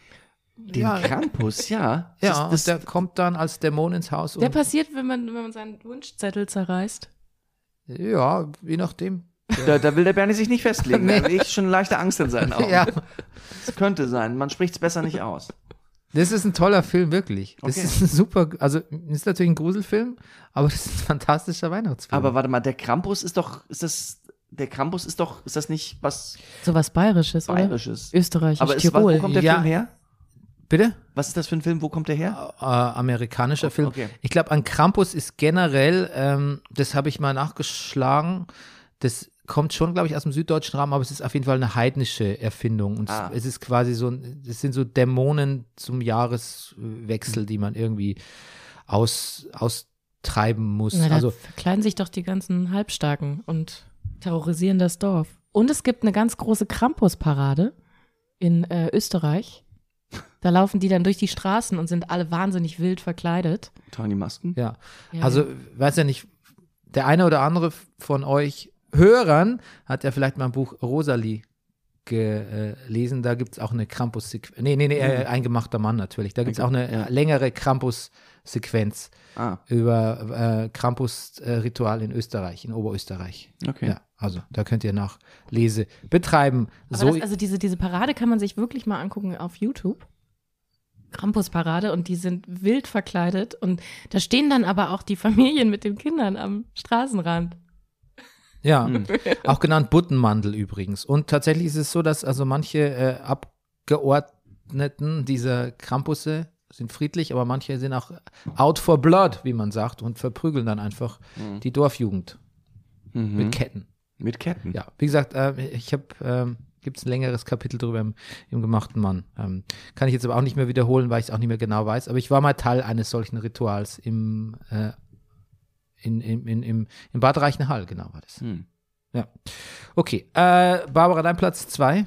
Den Ja. Krampus, ja. ja, Das, und das, der kommt dann als Dämon ins Haus. Der Und, passiert, wenn man, wenn man seinen Wunschzettel zerreißt. ja, je nachdem. da, da will der Bernie sich nicht festlegen. Nee. Da habe ich schon leichte Angst in seinen Augen. Ja, Das könnte sein. Man spricht es besser nicht aus. das ist ein toller Film, wirklich. Das Okay. ist ein super, also ist natürlich ein Gruselfilm, aber das ist ein fantastischer Weihnachtsfilm. Aber warte mal, der Krampus ist doch, ist das, der Krampus ist doch, ist das nicht was Sowas Bayerisches, oder? Bayerisches? Österreichisch, Aber ist, was, Tirol. wo kommt der Ja. Film her? Bitte? Was ist das für ein Film? Wo kommt der her? äh, amerikanischer Film. okay. Ich glaube, an Krampus ist generell, ähm, das habe ich mal nachgeschlagen, das kommt schon, glaube ich, aus dem süddeutschen Raum, aber es ist auf jeden Fall eine heidnische Erfindung. Und Ah. es ist quasi so, ein- es sind so Dämonen zum Jahreswechsel, die man irgendwie aus, austreiben muss. Na, da also, verkleiden sich doch die ganzen Halbstarken und terrorisieren das Dorf. Und es gibt eine ganz große Krampusparade in äh, Österreich. Da laufen die dann durch die Straßen und sind alle wahnsinnig wild verkleidet. Tragen die Masken? ja. Ja, Also, weiß ja nicht, der eine oder andere von euch Hörern hat ja vielleicht mal ein Buch Rosalie gelesen. Da gibt es auch eine Krampus-Sequenz. Nee, nee, nee, äh, eingemachter Mann natürlich. Da gibt es auch eine Ja. längere Krampus-Sequenz Ah, über äh, Krampus-Ritual in Österreich, in Oberösterreich. okay. Ja, also da könnt ihr Nachlese betreiben. Aber So, das, also diese, diese Parade kann man sich wirklich mal angucken auf YouTube. Krampusparade und die sind wild verkleidet und da stehen dann aber auch die Familien mit den Kindern am Straßenrand. Ja, Hm. auch genannt Buttenmandel übrigens. Und tatsächlich ist es so, dass also manche äh, Abgeordneten dieser Krampusse sind friedlich, aber manche sind auch out for blood, wie man sagt, und verprügeln dann einfach die Dorfjugend Mhm. mit Ketten. Mit Ketten. Ja, wie gesagt, äh, ich habe, ähm, gibt es ein längeres Kapitel drüber im, im gemachten Mann. Ähm, kann ich jetzt aber auch nicht mehr wiederholen, weil ich es auch nicht mehr genau weiß. Aber ich war mal Teil eines solchen Rituals im, äh, in, in, in, im, im Bad Reichenhall, genau war das. Hm. Ja. Okay. Äh, Barbara, dein Platz zwei?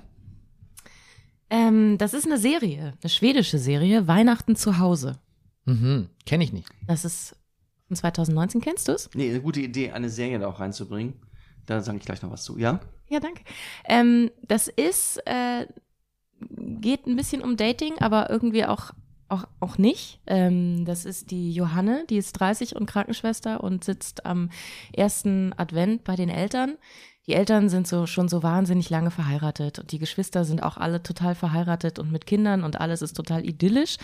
Ähm, das ist eine Serie, eine schwedische Serie, Weihnachten zu Hause. Mhm. Kenne ich nicht. Das ist von 2019. Kennst du es? Nee, eine gute Idee, eine Serie da auch reinzubringen. Da sage ich gleich noch was zu. Ja? Ja, danke. Ähm, das ist, äh, geht ein bisschen um Dating, aber irgendwie auch, auch, auch nicht. Ähm, das ist die Johanne, die ist 30 und Krankenschwester und sitzt am ersten Advent bei den Eltern. Die Eltern sind so schon so wahnsinnig lange verheiratet und die Geschwister sind auch alle total verheiratet und mit Kindern und alles ist total idyllisch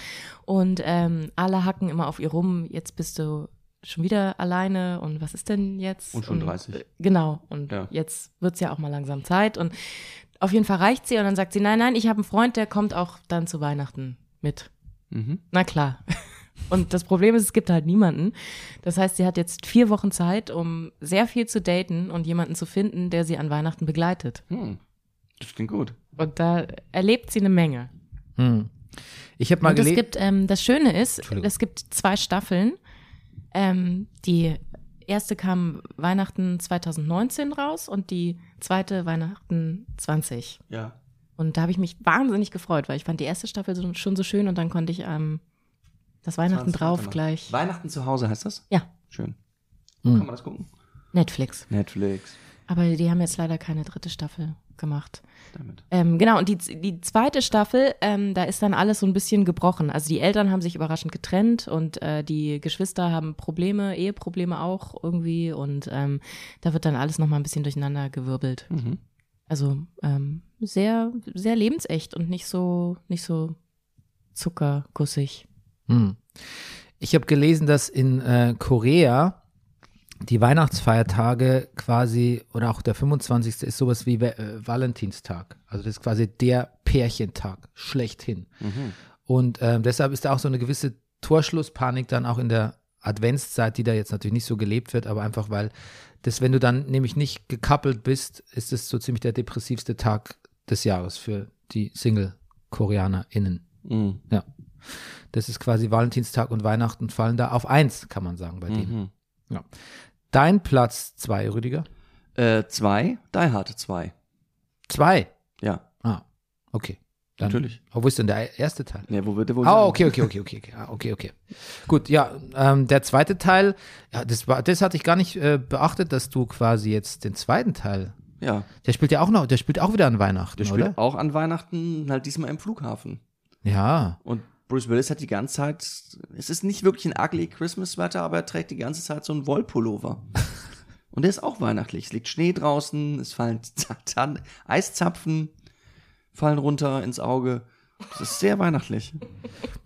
und ähm, alle hacken immer auf ihr rum. Jetzt bist du schon wieder alleine und was ist denn jetzt? Und schon 30. äh, genau. Und Ja. jetzt wird's ja auch mal langsam Zeit. Und auf jeden Fall reicht sie und dann sagt sie, nein, nein, ich habe einen Freund, der kommt auch dann zu Weihnachten mit. Mhm. Na klar. Und das Problem ist, es gibt halt niemanden. Das heißt, sie hat jetzt vier Wochen Zeit, um sehr viel zu daten und jemanden zu finden, der sie an Weihnachten begleitet. Hm. Das klingt gut. Und da erlebt sie eine Menge. Hm. Ich habe mal Und es gelesen. gibt, ähm, das Schöne ist, es gibt zwei Staffeln. Ähm, die erste kam Weihnachten 2019 raus und die zweite Weihnachten 20. Ja. Und da habe ich mich wahnsinnig gefreut, weil ich fand die erste Staffel so, schon so schön und dann konnte ich ähm, das Weihnachten 20 drauf gleich. Weihnachten zu Hause heißt das? Ja, Schön. Hm. Kann man das gucken? Netflix. Netflix. Aber die haben jetzt leider keine dritte Staffel gemacht. Damit. Ähm, genau, und die, die zweite Staffel, ähm, da ist dann alles so ein bisschen gebrochen. Also die Eltern haben sich überraschend getrennt und äh, die Geschwister haben Probleme, Eheprobleme auch irgendwie und ähm, da wird dann alles nochmal ein bisschen durcheinander gewirbelt. Mhm. Also ähm, sehr, sehr lebensecht und nicht so, nicht so zuckergussig. Hm. Ich habe gelesen, dass in äh, Korea die Weihnachtsfeiertage quasi, oder auch der 25. ist sowas wie äh, Valentinstag. Also das ist quasi der Pärchentag, schlechthin. Mhm. Und ähm, deshalb ist da auch so eine gewisse Torschlusspanik dann auch in der Adventszeit, die da jetzt natürlich nicht so gelebt wird, aber einfach weil das, wenn du dann nämlich nicht gekappelt bist, ist es so ziemlich der depressivste Tag des Jahres für die Single-KoreanerInnen. Mhm. Ja. Das ist quasi Valentinstag und Weihnachten fallen da auf eins, kann man sagen, bei denen. Mhm. Dein Platz zwei, Rüdiger? Äh, zwei, Die Hard 2. Zwei. Ja, Ah, okay. Dann, Natürlich. Oh, wo ist denn der erste Teil? ja wo wird der wohl Ah, sein? okay, okay, okay, okay, okay, ah, okay, okay. Gut, ja, ähm, der zweite Teil, ja, das war, das hatte ich gar nicht äh, beachtet, dass du quasi jetzt den zweiten Teil, Ja, der spielt ja auch noch, der spielt auch wieder an Weihnachten, der spielt oder? auch an Weihnachten, halt diesmal im Flughafen. Ja, Und Bruce Willis hat die ganze Zeit, es ist nicht wirklich ein ugly Christmas-Wetter, aber er trägt die ganze Zeit so einen Wollpullover. Und der ist auch weihnachtlich. Es liegt Schnee draußen, es fallen Zahn- Eiszapfen, fallen runter ins Auge. Das ist sehr weihnachtlich.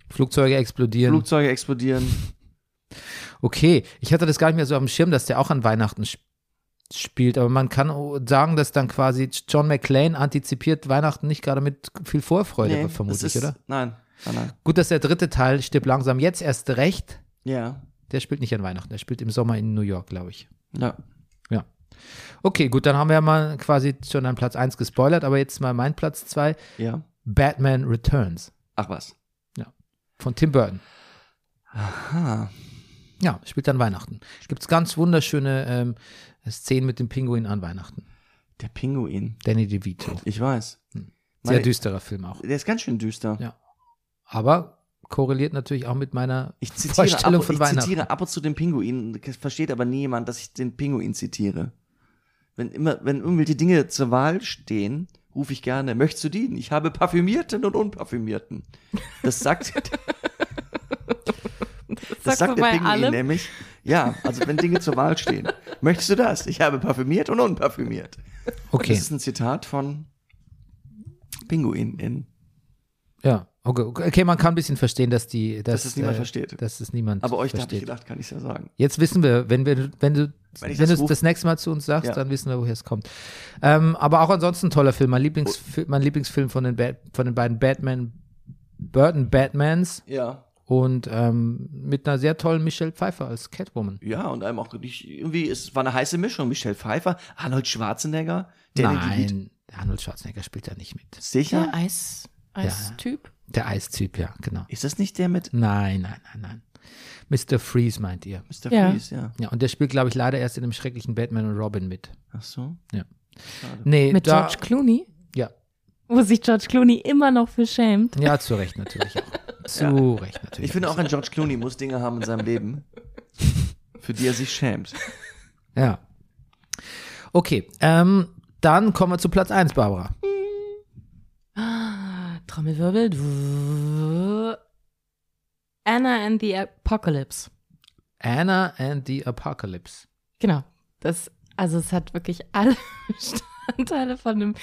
Flugzeuge explodieren. Flugzeuge explodieren. Okay, ich hatte das gar nicht mehr so auf dem Schirm, dass der auch an Weihnachten sp spielt, aber man kann sagen, dass dann quasi John McClane antizipiert Weihnachten nicht gerade mit viel Vorfreude, Nee, vermutlich, ist, oder? Nein, nein. Gut, dass der dritte Teil stirbt langsam jetzt erst recht. Ja, Der spielt nicht an Weihnachten, der spielt im Sommer in New York, glaube ich. ja. Ja. Okay, gut, dann haben wir ja mal quasi schon an Platz 1 gespoilert, aber jetzt mal mein Platz 2, Ja. Batman Returns Ach was. von Tim Burton. Aha. Ja, spielt an Weihnachten. Gibt es ganz wunderschöne ähm, Szenen mit dem Pinguin an Weihnachten. Der Pinguin. Danny DeVito. Ich weiß. Sehr Meine- düsterer Film auch. Der ist ganz schön düster. Ja. Aber korreliert natürlich auch mit meiner Ich zitiere, Vorstellung ab, von ich Weihnachten. zitiere ab und zu den Pinguin. Das Versteht aber nie jemand, dass ich den Pinguin zitiere. Wenn immer, wenn irgendwelche Dinge zur Wahl stehen, rufe ich gerne, möchtest du dienen? Ich habe Parfümierten und Unparfümierten. Das sagt, das sagst sagt der Pinguin allem? nämlich. Ja, also wenn Dinge zur Wahl stehen. Möchtest du das? Ich habe parfümiert und unparfümiert. Okay, Das ist ein Zitat von Pinguin in. ja. Okay, okay, okay, man kann ein bisschen verstehen, dass die, dass, Dass es niemand versteht. Dass es niemand Aber euch, da habe ich versteht. gedacht, kann ich ja sagen. Jetzt wissen wir, wenn wir, wenn du, Wenn wenn, das es ruf- das nächste Mal zu uns sagst, Ja. dann wissen wir, woher es kommt. Ähm, aber auch ansonsten ein toller Film. Mein, Lieblings, mein Lieblingsfilm von den, von den beiden Batman, Burton Batmans Ja. und ähm, mit einer sehr tollen Michelle Pfeiffer als Catwoman. Ja, und einem auch nicht, irgendwie, es war eine heiße Mischung. Michelle Pfeiffer, Arnold Schwarzenegger, Danny. Nein, Arnold Schwarzenegger spielt da nicht mit. Sicher? Der Eis, Eistyp. Der Eistyp, ja, genau. Ist das nicht der mit Nein, nein, nein, nein. Mr. Freeze meint ihr. Mr. Ja. Freeze, ja. Ja, und der spielt, glaube ich, leider erst in dem schrecklichen Batman und Robin mit. Ach so. Nee, Mit da, George Clooney. Ja. Wo sich George Clooney immer noch für schämt. Ja, zu Recht natürlich auch. Zu Recht natürlich. Ich finde auch, ein George Clooney muss Dinge haben in seinem Leben. Für die er sich schämt. Ja. Okay, ähm, dann kommen wir zu Platz 1, Barbara. Trommelwirbel. Anna and the Apocalypse. Anna and the Apocalypse. Genau. Das, also es hat wirklich alle Bestandteile von einem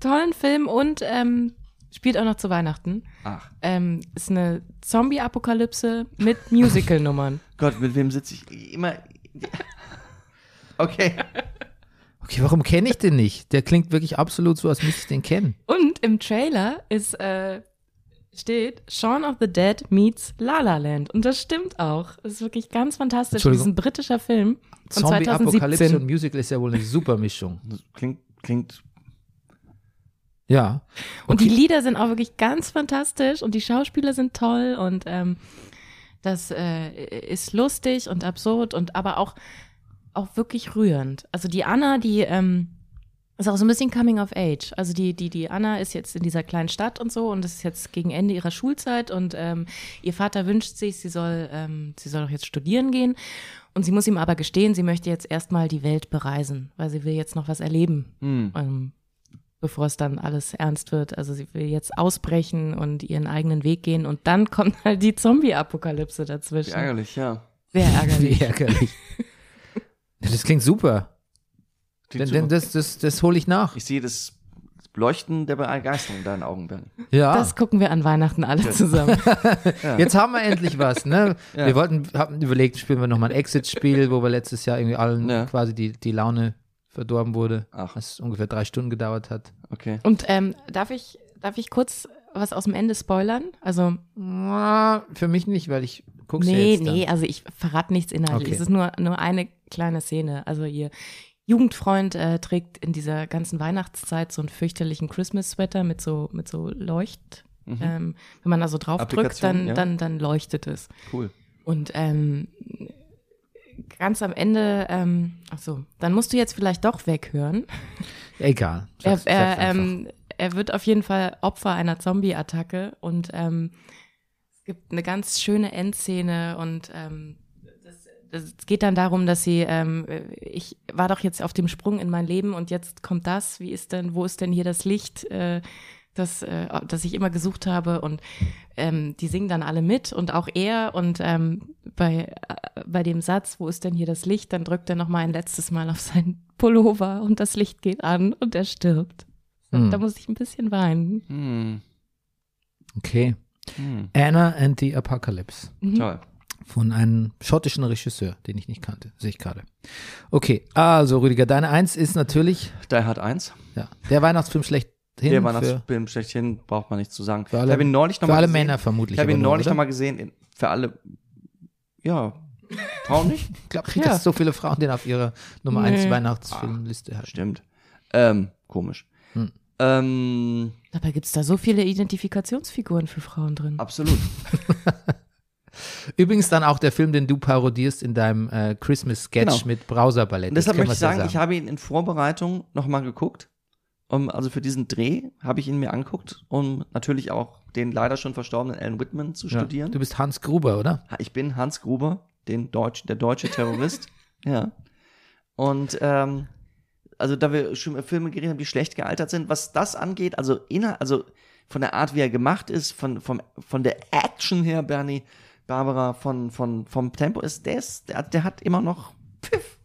tollen Film und ähm, spielt auch noch zu Weihnachten. Ach Ähm, ist eine Zombie-Apokalypse mit Musical-Nummern. Gott, mit wem sitze ich immer? Okay. Okay, warum kenne ich den nicht? Der klingt wirklich absolut so, als müsste ich den kennen. Und im Trailer ist, äh, steht Shaun of the Dead meets La La Land. Und das stimmt auch. Das ist wirklich ganz fantastisch. Das ist ein britischer Film von Zombie-Apokalypse und 2017. Musical ist ja wohl eine super Mischung. Das klingt, klingt. Ja. Und die Lieder sind auch wirklich ganz fantastisch und die Schauspieler sind toll und ähm, das äh, ist lustig und absurd und aber auch, auch wirklich rührend. Also die Anna, die ähm, ist auch so ein bisschen Coming of Age. Also die, die, die Anna ist jetzt in dieser kleinen Stadt und so und das ist jetzt gegen Ende ihrer Schulzeit und ähm, ihr Vater wünscht sich, sie soll, ähm, sie soll doch jetzt studieren gehen. Und sie muss ihm aber gestehen, sie möchte jetzt erstmal die Welt bereisen, weil sie will jetzt noch was erleben Hm. ähm, bevor es dann alles ernst wird. Also sie will jetzt ausbrechen und ihren eigenen Weg gehen und dann kommt halt die Zombie-Apokalypse Wie dazwischen. ärgerlich, ja. Sehr Wie ärgerlich. ärgerlich. Ja, das klingt super. Denn, denn das, das, das hole ich nach. Ich sehe das Leuchten der Begeisterung in deinen Augen, Bernie. Ja. Das gucken wir an Weihnachten alle zusammen. Jetzt haben wir endlich was, ne? Ja. Wir wollten, haben überlegt, spielen wir nochmal ein Exit-Spiel, wo wir letztes Jahr irgendwie allen Ja. quasi die, die Laune verdorben wurde. Ach. Was ungefähr drei Stunden gedauert hat. Okay. Und ähm, darf ich, darf ich kurz was aus dem Ende spoilern? Also Für mich nicht, weil ich guck's ja nee, jetzt dann. nee, also ich verrate nichts inhaltlich. Okay. Es ist nur, nur eine kleine Szene. Also ihr Jugendfreund äh, trägt in dieser ganzen Weihnachtszeit so einen fürchterlichen Christmas-Sweater mit so, mit so Leucht. Ähm, wenn man also drauf drückt, dann, ja. dann, dann leuchtet es. Cool. Und ähm, ganz am Ende, ähm, ach so, dann musst du jetzt vielleicht doch weghören. Egal. Er, Sag's- er, einfach. ähm, er wird auf jeden Fall Opfer einer Zombie-Attacke und ähm, es gibt eine ganz schöne Endszene und ähm, es geht dann darum, dass sie, ähm, ich war doch jetzt auf dem Sprung in mein Leben und jetzt kommt das. Wie ist denn, wo ist denn hier das Licht, äh, das, äh, das ich immer gesucht habe? Und ähm, die singen dann alle mit und auch er und ähm, bei, äh, bei dem Satz, wo ist denn hier das Licht, dann drückt er noch mal ein letztes Mal auf seinen Pullover und das Licht geht an und er stirbt. Hm. Da muss ich ein bisschen weinen. Hm. Okay. Hm. Anna and the Apocalypse. Toll. Von einem schottischen Regisseur, den ich nicht kannte. Sehe ich gerade. Okay, also Rüdiger, deine Eins ist natürlich Die Hard 1. ja, der Weihnachtsfilm schlechthin. Der für, Weihnachtsfilm schlechthin, braucht man nichts zu sagen. Für alle- ich habe ihn neulich noch für mal alle gesehen. Männer vermutlich. Ich habe ihn neulich oder? noch mal gesehen. in- Für alle. Ja. Frauen nicht? Ich glaube nicht, Ja. dass so viele Frauen den auf ihrer Nummer 1 Nee. Weihnachtsfilmliste haben. Stimmt. Ähm, komisch. Hm. Ähm, Dabei gibt's da so viele Identifikationsfiguren für Frauen drin. absolut. Übrigens dann auch der Film, den du parodierst in deinem äh, Christmas-Sketch Genau. mit Browser-Ballett. Deshalb möchte ich sagen, ja ich habe ihn in Vorbereitung noch mal geguckt. Um, also für diesen Dreh habe ich ihn mir angeguckt, um natürlich auch den leider schon verstorbenen Alan Whitman zu ja. studieren. Du bist Hans Gruber, oder? Ich bin Hans Gruber, den Deutsch, der deutsche Terrorist. ja. Und ähm, also da wir schon über Filme geredet haben, die schlecht gealtert sind, was das angeht, also inner, also von der Art, wie er gemacht ist, von, vom, von der Action her, Bernie, Barbara, von, von, vom Tempo ist, der ist, der, der hat immer noch Pfiff.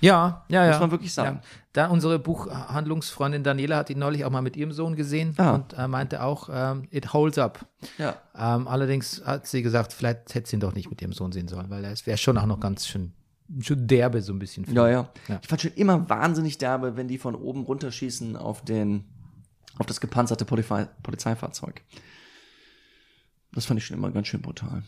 Ja, ja, ja. Muss man wirklich sagen. Ja. Da unsere Buchhandlungsfreundin Daniela hat ihn neulich auch mal mit ihrem Sohn gesehen Ah. und äh, meinte auch, ähm, it holds up. Ja. Ähm, allerdings hat sie gesagt, vielleicht hätte sie ihn doch nicht mit ihrem Sohn sehen sollen, weil es wäre schon auch noch ganz schön, schon derbe so ein bisschen. Ja, ja, Ja. Ich fand schon immer wahnsinnig derbe, wenn die von oben runterschießen auf den, auf das gepanzerte Polizei, Polizeifahrzeug. Das fand ich schon immer ganz schön brutal.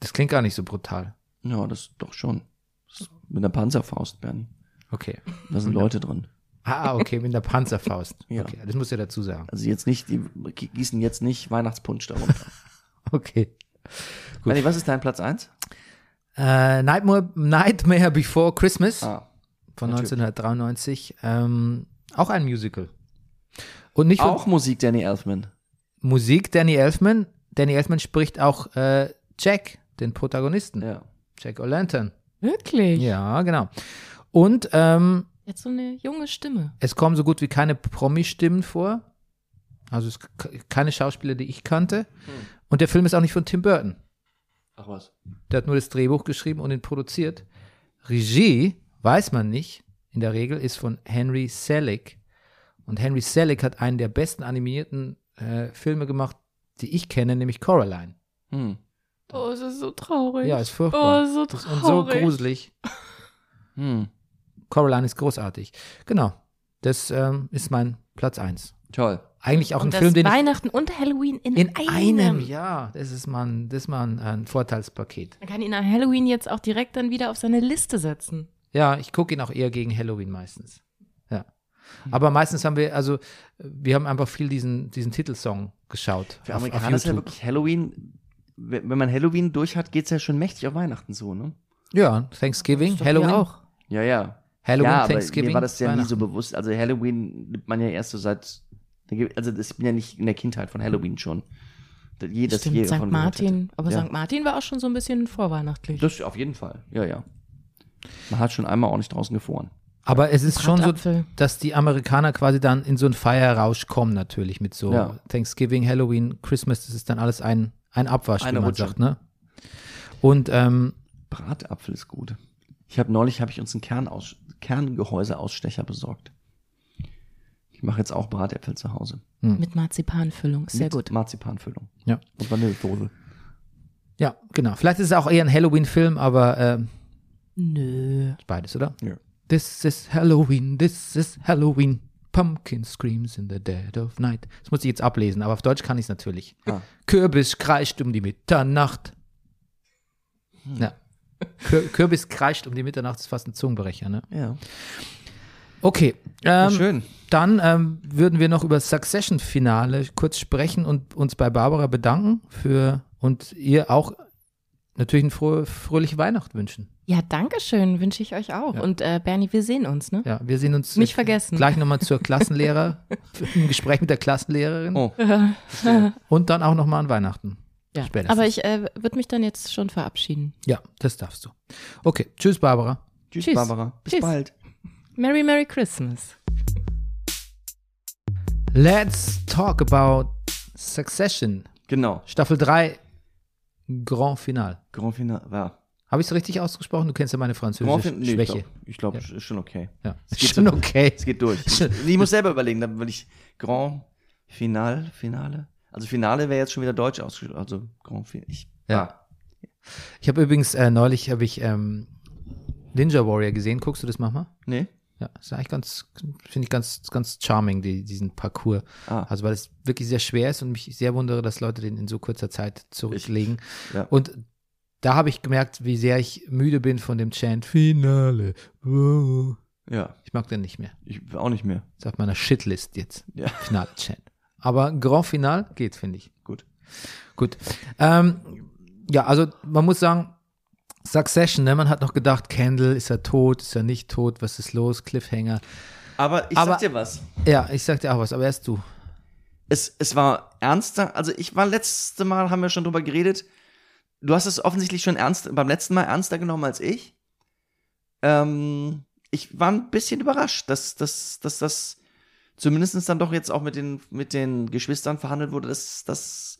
Das klingt gar nicht so brutal. Ja, das doch schon. Das mit einer Panzerfaust, Bernie. Okay. Da sind Leute drin. Ah, okay, mit der Panzerfaust. Ja. Okay, das muss ja dazu sagen. Also jetzt nicht, die gießen jetzt nicht Weihnachtspunsch darunter. Okay. Gut. Bernie, was ist dein Platz 1? Äh, Nightmare, Nightmare Before Christmas Ah, von natürlich. 1993. Ähm, auch ein Musical. Und nicht von auch Musik Danny Elfman. Musik Danny Elfman. Danny Elfman spricht auch äh, Jack, den Protagonisten. Ja. Jack O'Lantern. Wirklich? Ja, genau. Und ähm, Jetzt so eine junge Stimme. es kommen so gut wie keine Promi-Stimmen vor. Also es keine Schauspieler, die ich kannte. Und der Film ist auch nicht von Tim Burton. Ach was. Der hat nur das Drehbuch geschrieben und ihn produziert. Regie, weiß man nicht, in der Regel ist von Henry Selick. Und Henry Selick hat einen der besten animierten äh, Filme gemacht, die ich kenne, nämlich Coraline. Hm. Oh, es ist so traurig. Ja, ist furchtbar. Oh, so Das- und so traurig. gruselig. Hm. Coraline ist großartig. Genau. Das ähm, ist mein Platz 1. Toll. Eigentlich auch Und ein das Film, den ich Weihnachten und Halloween in, in einem. einem Jahr, das ist mal ein, das ist mal ein, ein Vorteilspaket. Man kann ihn an Halloween jetzt auch direkt dann wieder auf seine Liste setzen. Ja, ich gucke ihn auch eher gegen Halloween meistens. Ja. Hm. Aber meistens haben wir, also, wir haben einfach viel diesen, diesen Titelsong geschaut. Für auf, auf Amerikaner ist ja wirklich Halloween, wenn wenn man Halloween durch hat, geht es ja schon mächtig auf Weihnachten so, ne? Ja, Thanksgiving, Halloween. auch. Ja, ja. Halloween, ja, aber Thanksgiving. mir war das ja nie so bewusst. Also Halloween nimmt man ja erst so seit, also das, ich bin ja nicht in der Kindheit von Halloween schon. Jedes Stimmt, St. Martin. Aber ja. St. Martin war auch schon so ein bisschen vorweihnachtlich. Das auf jeden Fall, ja, ja. Man hat schon einmal ordentlich draußen gefroren. Aber es ist schon so, dass die Amerikaner quasi dann in so einen Feierrausch kommen natürlich mit so Ja. Thanksgiving, Halloween, Christmas, das ist dann alles ein, ein Abwasch, Eine wie man Rutsche. sagt, ne? Und ähm, Bratapfel ist gut. Ich habe neulich habe ich uns einen Kernaus Kerngehäuseausstecher besorgt. Ich mache jetzt auch Bratäpfel zu Hause. Mit Marzipanfüllung. Sehr Mit gut. Marzipanfüllung. Ja. Und Vanillesoße. ja, genau. Vielleicht ist es auch eher ein Halloween-Film, aber ähm, Nö. beides, oder? Ja. This is Halloween, this is Halloween. Pumpkin screams in the dead of night. Das muss ich jetzt ablesen, aber auf Deutsch kann ich es natürlich. Ah. Kürbis kreischt um die Mitternacht. Hm. Ja. Kür Kürbis kreischt um die Mitternacht ist fast ein Zungenbrecher, ne? Ja. Okay. Ähm, schön. Dann ähm, würden wir noch über das Succession-Finale kurz sprechen und uns bei Barbara bedanken für und ihr auch natürlich eine frohe, fröhliche Weihnacht wünschen. Ja, danke schön. Wünsche ich euch auch. Ja. Und äh, Bernie, wir sehen uns, ne? Ja, wir sehen uns Nicht vergessen. gleich nochmal zur Klassenlehrer, im Gespräch mit der Klassenlehrerin Oh. und dann auch nochmal an Weihnachten. Ja. Spätestens. Aber ich äh, würde mich dann jetzt schon verabschieden. Ja, das darfst du. Okay, tschüss Barbara. Tschüss, Tschüss. Barbara. Bis Tschüss. bald. Merry, Merry Christmas. Let's talk about Succession. Genau. Staffel 3, Grand Final. Grand Finale. Ja. Habe ich es richtig ausgesprochen? Du kennst ja meine französische nee, Schwäche. Ich glaube, glaub, ist schon okay. ja. Es geht Schon so- okay. Es geht durch. Ich muss selber überlegen, dann will ich Grand Final, Finale. Also Finale wäre jetzt schon wieder deutsch ausgesprochen. Also Grand Finale. Ich, Ja. Ich habe übrigens äh, neulich habe ich ähm, Ninja Warrior gesehen. Guckst du das manchmal? Nee? Ja, ist eigentlich ganz, finde ich ganz, ganz charming, die, diesen Parcours. Ah. Also, weil es wirklich sehr schwer ist und mich sehr wundere, dass Leute den in so kurzer Zeit zurücklegen. ja. Und da habe ich gemerkt, wie sehr ich müde bin von dem Chant Finale. Wow. Ja. Ich mag den nicht mehr. Ich auch nicht mehr. Ist auf meiner Shitlist jetzt. Ja. Finale-Chant. Aber Grand Final geht, finde ich. Gut. Gut. Ähm, ja, also man muss sagen, Succession, ne? man hat noch gedacht, Kendall, ist er tot, ist er nicht tot, was ist los, Cliffhanger. Aber ich Aber- sag dir was. Ja, ich sag dir auch was, aber erst du. Es, es war ernster. Also ich war letzte Mal, haben wir schon drüber geredet. Du hast es offensichtlich schon ernst, beim letzten Mal ernster genommen als ich. Ähm, ich war ein bisschen überrascht, dass, dass, dass das zumindest dann doch jetzt auch mit den, mit den Geschwistern verhandelt wurde, dass das,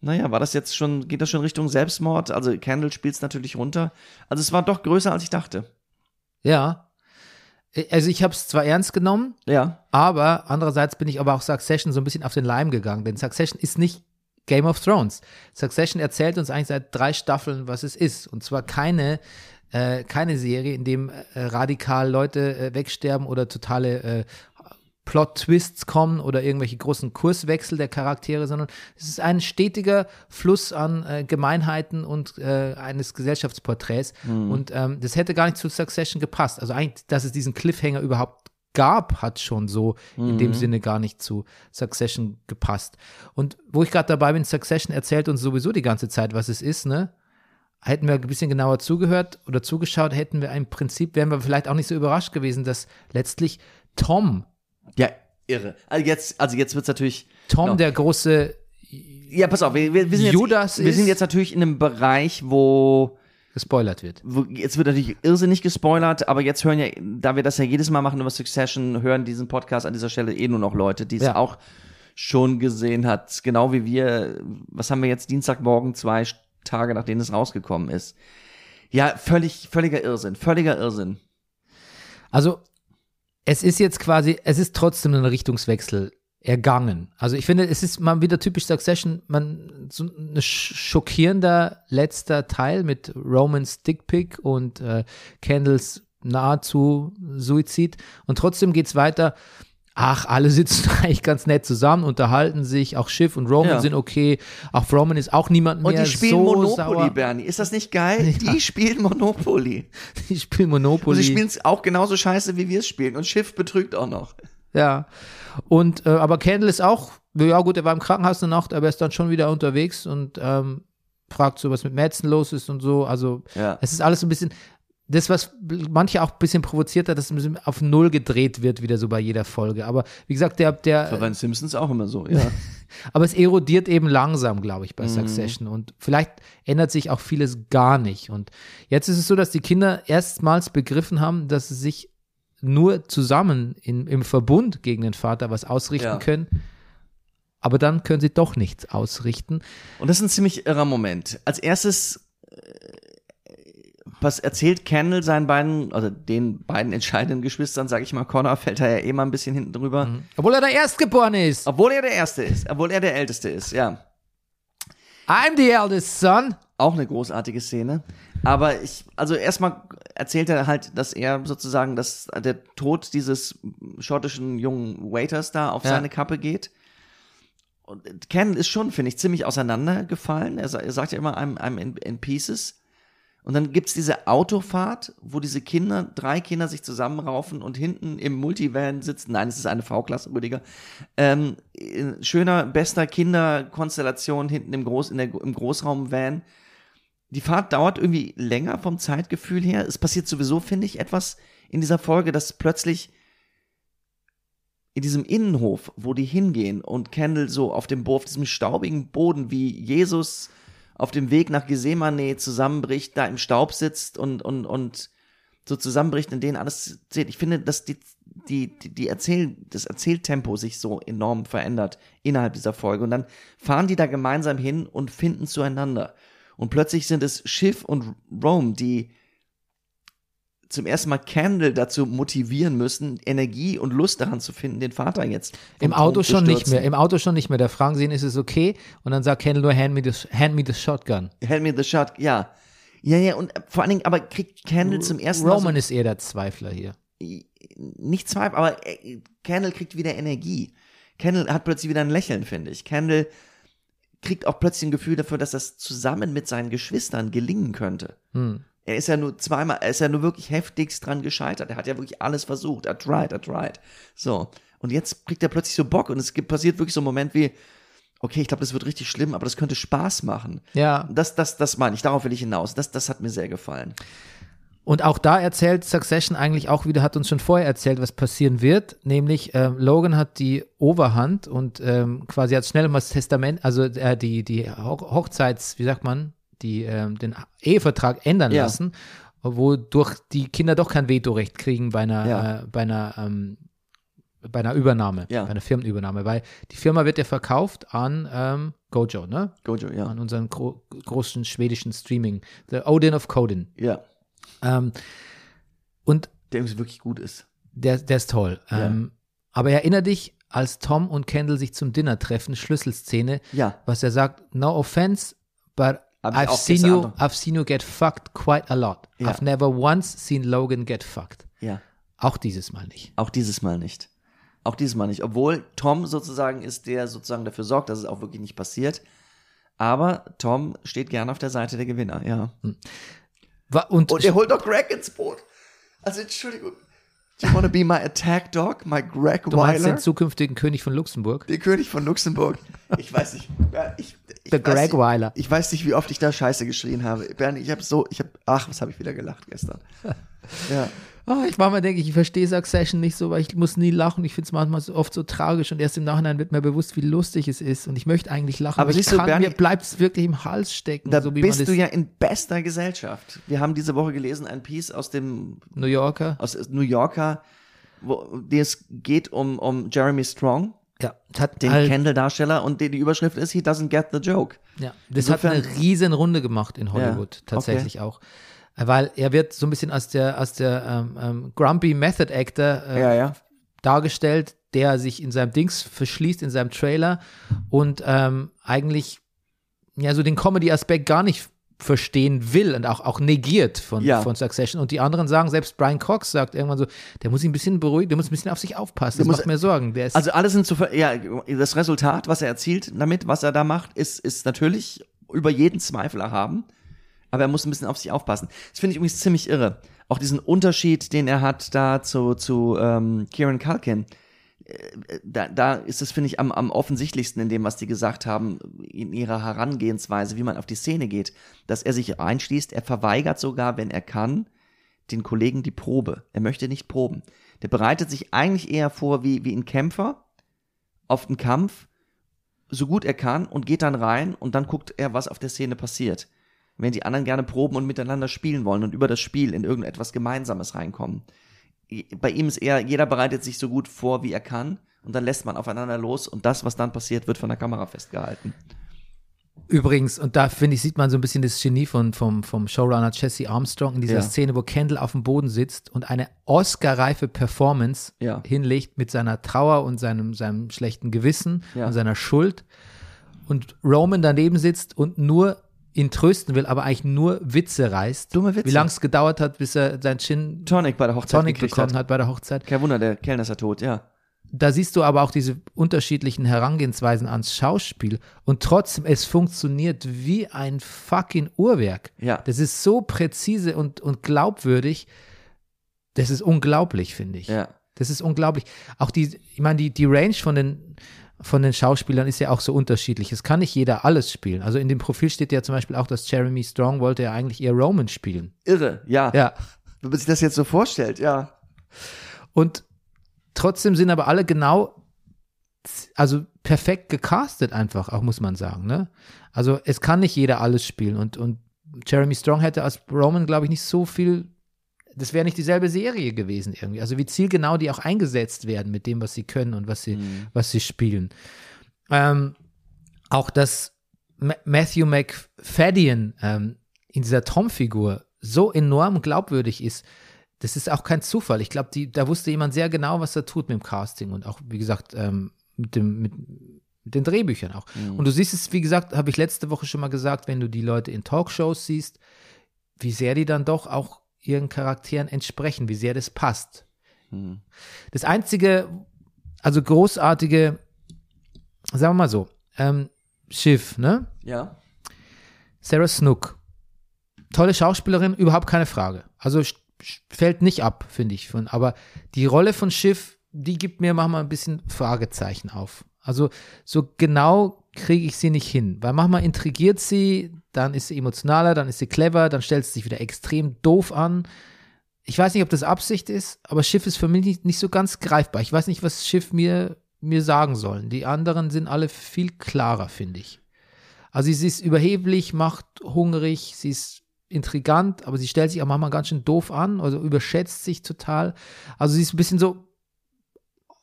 naja, war das jetzt schon, geht das schon Richtung Selbstmord? Also Candle spielt es natürlich runter. Also es war doch größer, als ich dachte. Ja. Also ich habe es zwar ernst genommen, Ja. aber andererseits bin ich aber auch Succession so ein bisschen auf den Leim gegangen, denn Succession ist nicht Game of Thrones. Succession erzählt uns eigentlich seit drei Staffeln, was es ist. Und zwar keine, äh, keine Serie, in dem äh, radikal Leute äh, wegsterben oder totale äh, Plot-Twists kommen oder irgendwelche großen Kurswechsel der Charaktere, sondern es ist ein stetiger Fluss an äh, Gemeinheiten und äh, eines Gesellschaftsporträts. Und ähm, das hätte gar nicht zu Succession gepasst. Also eigentlich, dass es diesen Cliffhanger überhaupt gab, hat schon so in dem Sinne gar nicht zu Succession gepasst. Und wo ich gerade dabei bin, Succession erzählt uns sowieso die ganze Zeit, was es ist, ne? Hätten wir ein bisschen genauer zugehört oder zugeschaut, hätten wir im Prinzip, wären wir vielleicht auch nicht so überrascht gewesen, dass letztlich Tom, Ja, irre. Also jetzt, also jetzt wird's natürlich. Tom Genau. der große Ja, pass auf, wir, wir, sind, Judas jetzt, wir sind jetzt natürlich in einem Bereich, wo gespoilert wird. jetzt wird natürlich irrsinnig gespoilert, aber jetzt hören ja, da wir das ja jedes Mal machen über Succession, hören diesen Podcast an dieser Stelle eh nur noch Leute, die es Ja. auch schon gesehen hat, genau wie wir. Was haben wir jetzt Dienstagmorgen, zwei Tage nachdem es rausgekommen ist? Ja, völlig, völliger Irrsinn, völliger Irrsinn. Also, es ist jetzt quasi, es ist trotzdem ein Richtungswechsel ergangen. Also ich finde, es ist mal wieder typisch Succession, man so ein sch- schockierender letzter Teil mit Romans Dickpick und äh, Kendalls nahezu Suizid und trotzdem geht's weiter. Ach, alle sitzen eigentlich ganz nett zusammen, unterhalten sich, auch Schiff und Roman Ja. sind okay, auch Roman ist auch niemand Und mehr die spielen so Monopoly, sauer. Bernie. Ist das nicht geil? Die spielen Monopoly. Die spielen Und Monopoly. sie spielen es auch genauso scheiße, wie wir es spielen. Und Schiff betrügt auch noch. Ja. Und äh, aber Kendall ist auch, ja gut, er war im Krankenhaus eine Nacht, aber er ist dann schon wieder unterwegs und ähm, fragt so, was mit Madsen los ist und so. Also Ja. es ist alles so ein bisschen, das, was manche auch ein bisschen provoziert hat, dass es ein bisschen auf Null gedreht wird, wieder so bei jeder Folge. Aber wie gesagt, der, der, Bei den Simpsons auch immer so, ja. aber es erodiert eben langsam, glaube ich, bei Mhm. Succession. Und vielleicht ändert sich auch vieles gar nicht. Und jetzt ist es so, dass die Kinder erstmals begriffen haben, dass sie sich nur zusammen in, im Verbund gegen den Vater was ausrichten Ja. können. Aber dann können sie doch nichts ausrichten. Und das ist ein ziemlich irrer Moment. Als erstes äh, was erzählt Kendall seinen beiden, also den beiden entscheidenden Geschwistern, sag ich mal, Connor fällt da ja eh mal ein bisschen hinten drüber. Obwohl er der Erstgeborene ist. Obwohl er der Erste ist, obwohl er der Älteste ist, ja. I'm the eldest son. Auch eine großartige Szene. Aber ich, also erstmal erzählt er halt, dass er sozusagen, dass der Tod dieses schottischen jungen Waiters da auf Ja. seine Kappe geht. Und Ken ist schon, finde ich, ziemlich auseinandergefallen. Er, er sagt ja immer, I'm, I'm in, in pieces. Und dann gibt's diese Autofahrt, wo diese Kinder, drei Kinder sich zusammenraufen und hinten im Multivan sitzen. Nein, es ist eine V-Klasse, Rüdiger. Ähm, in schöner, bester Kinderkonstellation hinten im, Groß, in der, im Großraumvan. Die Fahrt dauert irgendwie länger vom Zeitgefühl her. Es passiert sowieso, finde ich, etwas in dieser Folge, dass plötzlich in diesem Innenhof, wo die hingehen und Kendall so auf dem auf diesem staubigen Boden wie Jesus auf dem Weg nach Gesemane zusammenbricht, da im Staub sitzt und, und, und so zusammenbricht, in denen alles zählt. Ich finde, dass die, die, die, die Erzähl, das Erzähltempo sich so enorm verändert innerhalb dieser Folge. Und dann fahren die da gemeinsam hin und finden zueinander. Und plötzlich sind es Schiff und Rome, die zum ersten Mal Candle dazu motivieren müssen, Energie und Lust daran zu finden, den Vater jetzt Im Auto schon nicht mehr. Im Auto schon nicht mehr. Da fragen sie ihn, ist es okay? Und dann sagt Kendall nur, hand me the, hand me the shotgun. Hand me the shot, ja. Ja, ja, und vor allen Dingen, aber kriegt Candle zum ersten Mal Roman ist eher der Zweifler hier. so, nicht Zweifel, aber äh, Candle kriegt wieder Energie. Candle hat plötzlich wieder ein Lächeln, finde ich. Candle kriegt auch plötzlich ein Gefühl dafür, dass das zusammen mit seinen Geschwistern gelingen könnte. Hm. Er ist ja nur zweimal, er ist ja nur wirklich heftigst dran gescheitert. Er hat ja wirklich alles versucht. Er tried, er tried. So. Und jetzt kriegt er plötzlich so Bock und es gibt, passiert wirklich so ein Moment wie, okay, ich glaube, das wird richtig schlimm, aber das könnte Spaß machen. Ja. Das, das, das meine ich, darauf will ich hinaus. Das, das hat mir sehr gefallen. Und auch da erzählt Succession eigentlich auch wieder, hat uns schon vorher erzählt, was passieren wird. Nämlich ähm, Logan hat die Oberhand und ähm, quasi hat schnell mal das Testament, also äh, die, die Ho Hochzeits, wie sagt man, die, ähm, den Ehevertrag ändern Ja. lassen, wodurch die Kinder doch kein Vetorecht kriegen bei einer, Ja. äh, bei einer, ähm, bei einer Übernahme, Ja. bei einer Firmenübernahme, weil die Firma wird ja verkauft an ähm, Gojo, ne? Gojo, ja. An unseren gro großen schwedischen Streaming, The Odin of Codin. Ja. Ähm, und Der übrigens wirklich gut ist. der, der ist toll. Ja. Ähm, aber erinner dich, als Tom und Kendall sich zum Dinner treffen, Schlüsselszene, Ja. was er sagt, no offense, but I've seen you. I've seen you get fucked quite a lot. Ja. I've never once seen Logan get fucked. Ja. Auch dieses Mal nicht. Auch dieses Mal nicht. Auch dieses Mal nicht. Obwohl Tom sozusagen ist, der sozusagen dafür sorgt, dass es auch wirklich nicht passiert. Aber Tom steht gerne auf der Seite der Gewinner, ja. Wa- Und, Und er holt doch Greg ins Boot. Also Entschuldigung. Do you want to be my attack dog, my Greg du meinst Weiler? den zukünftigen König von Luxemburg? Der König von Luxemburg. Ich weiß nicht. Ich, ich Der weiß Greg Weiler. Ich weiß nicht, wie oft ich da Scheiße geschrien habe. Bernie, ich habe so, ich habe, ach, was habe ich wieder gelacht gestern. Ja. Oh, ich manchmal denke ich, ich verstehe Succession nicht so, weil ich muss nie lachen. Ich finde es manchmal so, oft so tragisch und erst im Nachhinein wird mir bewusst, wie lustig es ist. Und ich möchte eigentlich lachen, Aber ich siehst du, kann, Bernie, mir bleibt es wirklich im Hals stecken. Da so bist du ja in bester Gesellschaft. Wir haben diese Woche gelesen, ein Piece aus dem New Yorker. aus New Yorker, wo es geht um, um Jeremy Strong, Ja, hat den halt, Kendall-Darsteller, und die, die Überschrift ist, he doesn't get the joke. ja, das hat Insofern- eine riesen Runde gemacht in Hollywood, Ja, tatsächlich auch. Weil er wird so ein bisschen als der, als der ähm, ähm, Grumpy Method Actor äh, Ja, ja. dargestellt, der sich in seinem Dings verschließt, in seinem Trailer und ähm, eigentlich ja so den Comedy-Aspekt gar nicht verstehen will und auch, auch negiert von, Ja. von Succession. Und die anderen sagen, selbst Brian Cox sagt irgendwann so, der muss sich ein bisschen beruhigen, der muss ein bisschen auf sich aufpassen. Das Der muss- macht mir Sorgen. Also alle sind zu ver ja, das Resultat, was er erzielt damit, was er da macht, ist, ist natürlich über jeden Zweifel erhaben. Aber er muss ein bisschen auf sich aufpassen. Das finde ich übrigens ziemlich irre. Auch diesen Unterschied, den er hat da zu, zu ähm, Kieran Culkin. Äh, Da, da ist es, finde ich, am, am offensichtlichsten in dem, was die gesagt haben, in ihrer Herangehensweise, wie man auf die Szene geht, dass er sich einschließt. Er verweigert sogar, wenn er kann, den Kollegen die Probe. Er möchte nicht proben. Der bereitet sich eigentlich eher vor wie, wie ein Kämpfer auf den Kampf, so gut er kann und geht dann rein und dann guckt er, was auf der Szene passiert. Wenn die anderen gerne proben und miteinander spielen wollen und über das Spiel in irgendetwas Gemeinsames reinkommen. Bei ihm ist eher, jeder bereitet sich so gut vor, wie er kann und dann lässt man aufeinander los und das, was dann passiert, wird von der Kamera festgehalten. Übrigens, und da finde ich, sieht man so ein bisschen das Genie von, vom, vom Showrunner Jesse Armstrong in dieser Ja. Szene, wo Kendall auf dem Boden sitzt und eine Oscar-reife Performance Ja. hinlegt mit seiner Trauer und seinem, seinem schlechten Gewissen Ja. und seiner Schuld. Und Roman daneben sitzt und nur ihn trösten will, aber eigentlich nur Witze reißt. Dumme Witze. Wie lange es gedauert hat, bis er sein Gin Tonic bei der Hochzeit Tonic bekommen hat. hat bei der Hochzeit. Kein Wunder, der Kellner ist ja tot, ja. da siehst du aber auch diese unterschiedlichen Herangehensweisen ans Schauspiel und trotzdem, es funktioniert wie ein fucking Uhrwerk. Ja. Das ist so präzise und, und glaubwürdig. Das ist unglaublich, finde ich. Ja. Das ist unglaublich. Auch die, ich meine, die, die Range von den, von den Schauspielern ist ja auch so unterschiedlich. Es kann nicht jeder alles spielen. Also in dem Profil steht ja zum Beispiel auch, dass Jeremy Strong wollte ja eigentlich eher Roman spielen. Irre, ja. Ja. Wenn man sich das jetzt so vorstellt, ja. Und trotzdem sind aber alle genau, also perfekt gecastet einfach, auch muss man sagen. Ne? Also es kann nicht jeder alles spielen und, und Jeremy Strong hätte als Roman, glaube ich, nicht so viel, das wäre nicht dieselbe Serie gewesen irgendwie. Also wie zielgenau die auch eingesetzt werden mit dem, was sie können und was sie, was sie spielen. Ähm, auch dass Ma Matthew McFadden ähm, in dieser Tom-Figur so enorm glaubwürdig ist, das ist auch kein Zufall. Ich glaube, da wusste jemand sehr genau, was er tut mit dem Casting und auch, wie gesagt, ähm, mit, dem, mit, mit den Drehbüchern auch. Und du siehst es, wie gesagt, habe ich letzte Woche schon mal gesagt, wenn du die Leute in Talkshows siehst, wie sehr die dann doch auch ihren Charakteren entsprechen, wie sehr das passt. Das einzige, also großartige, sagen wir mal so, ähm, Schiff, ne? Ja. Sarah Snook. Tolle Schauspielerin, überhaupt keine Frage. Also fällt nicht ab, finde ich. Von, aber die Rolle von Schiff, die gibt mir manchmal ein bisschen Fragezeichen auf. Also so genau kriege ich sie nicht hin. Weil manchmal intrigiert sie, dann ist sie emotionaler, dann ist sie clever, dann stellt sie sich wieder extrem doof an. Ich weiß nicht, ob das Absicht ist, aber Schiff ist für mich nicht, nicht so ganz greifbar. Ich weiß nicht, was Schiff mir, mir sagen sollen. Die anderen sind alle viel klarer, finde ich. Also sie ist überheblich, macht hungrig, sie ist intrigant, aber sie stellt sich auch manchmal ganz schön doof an, also überschätzt sich total. Also sie ist ein bisschen so,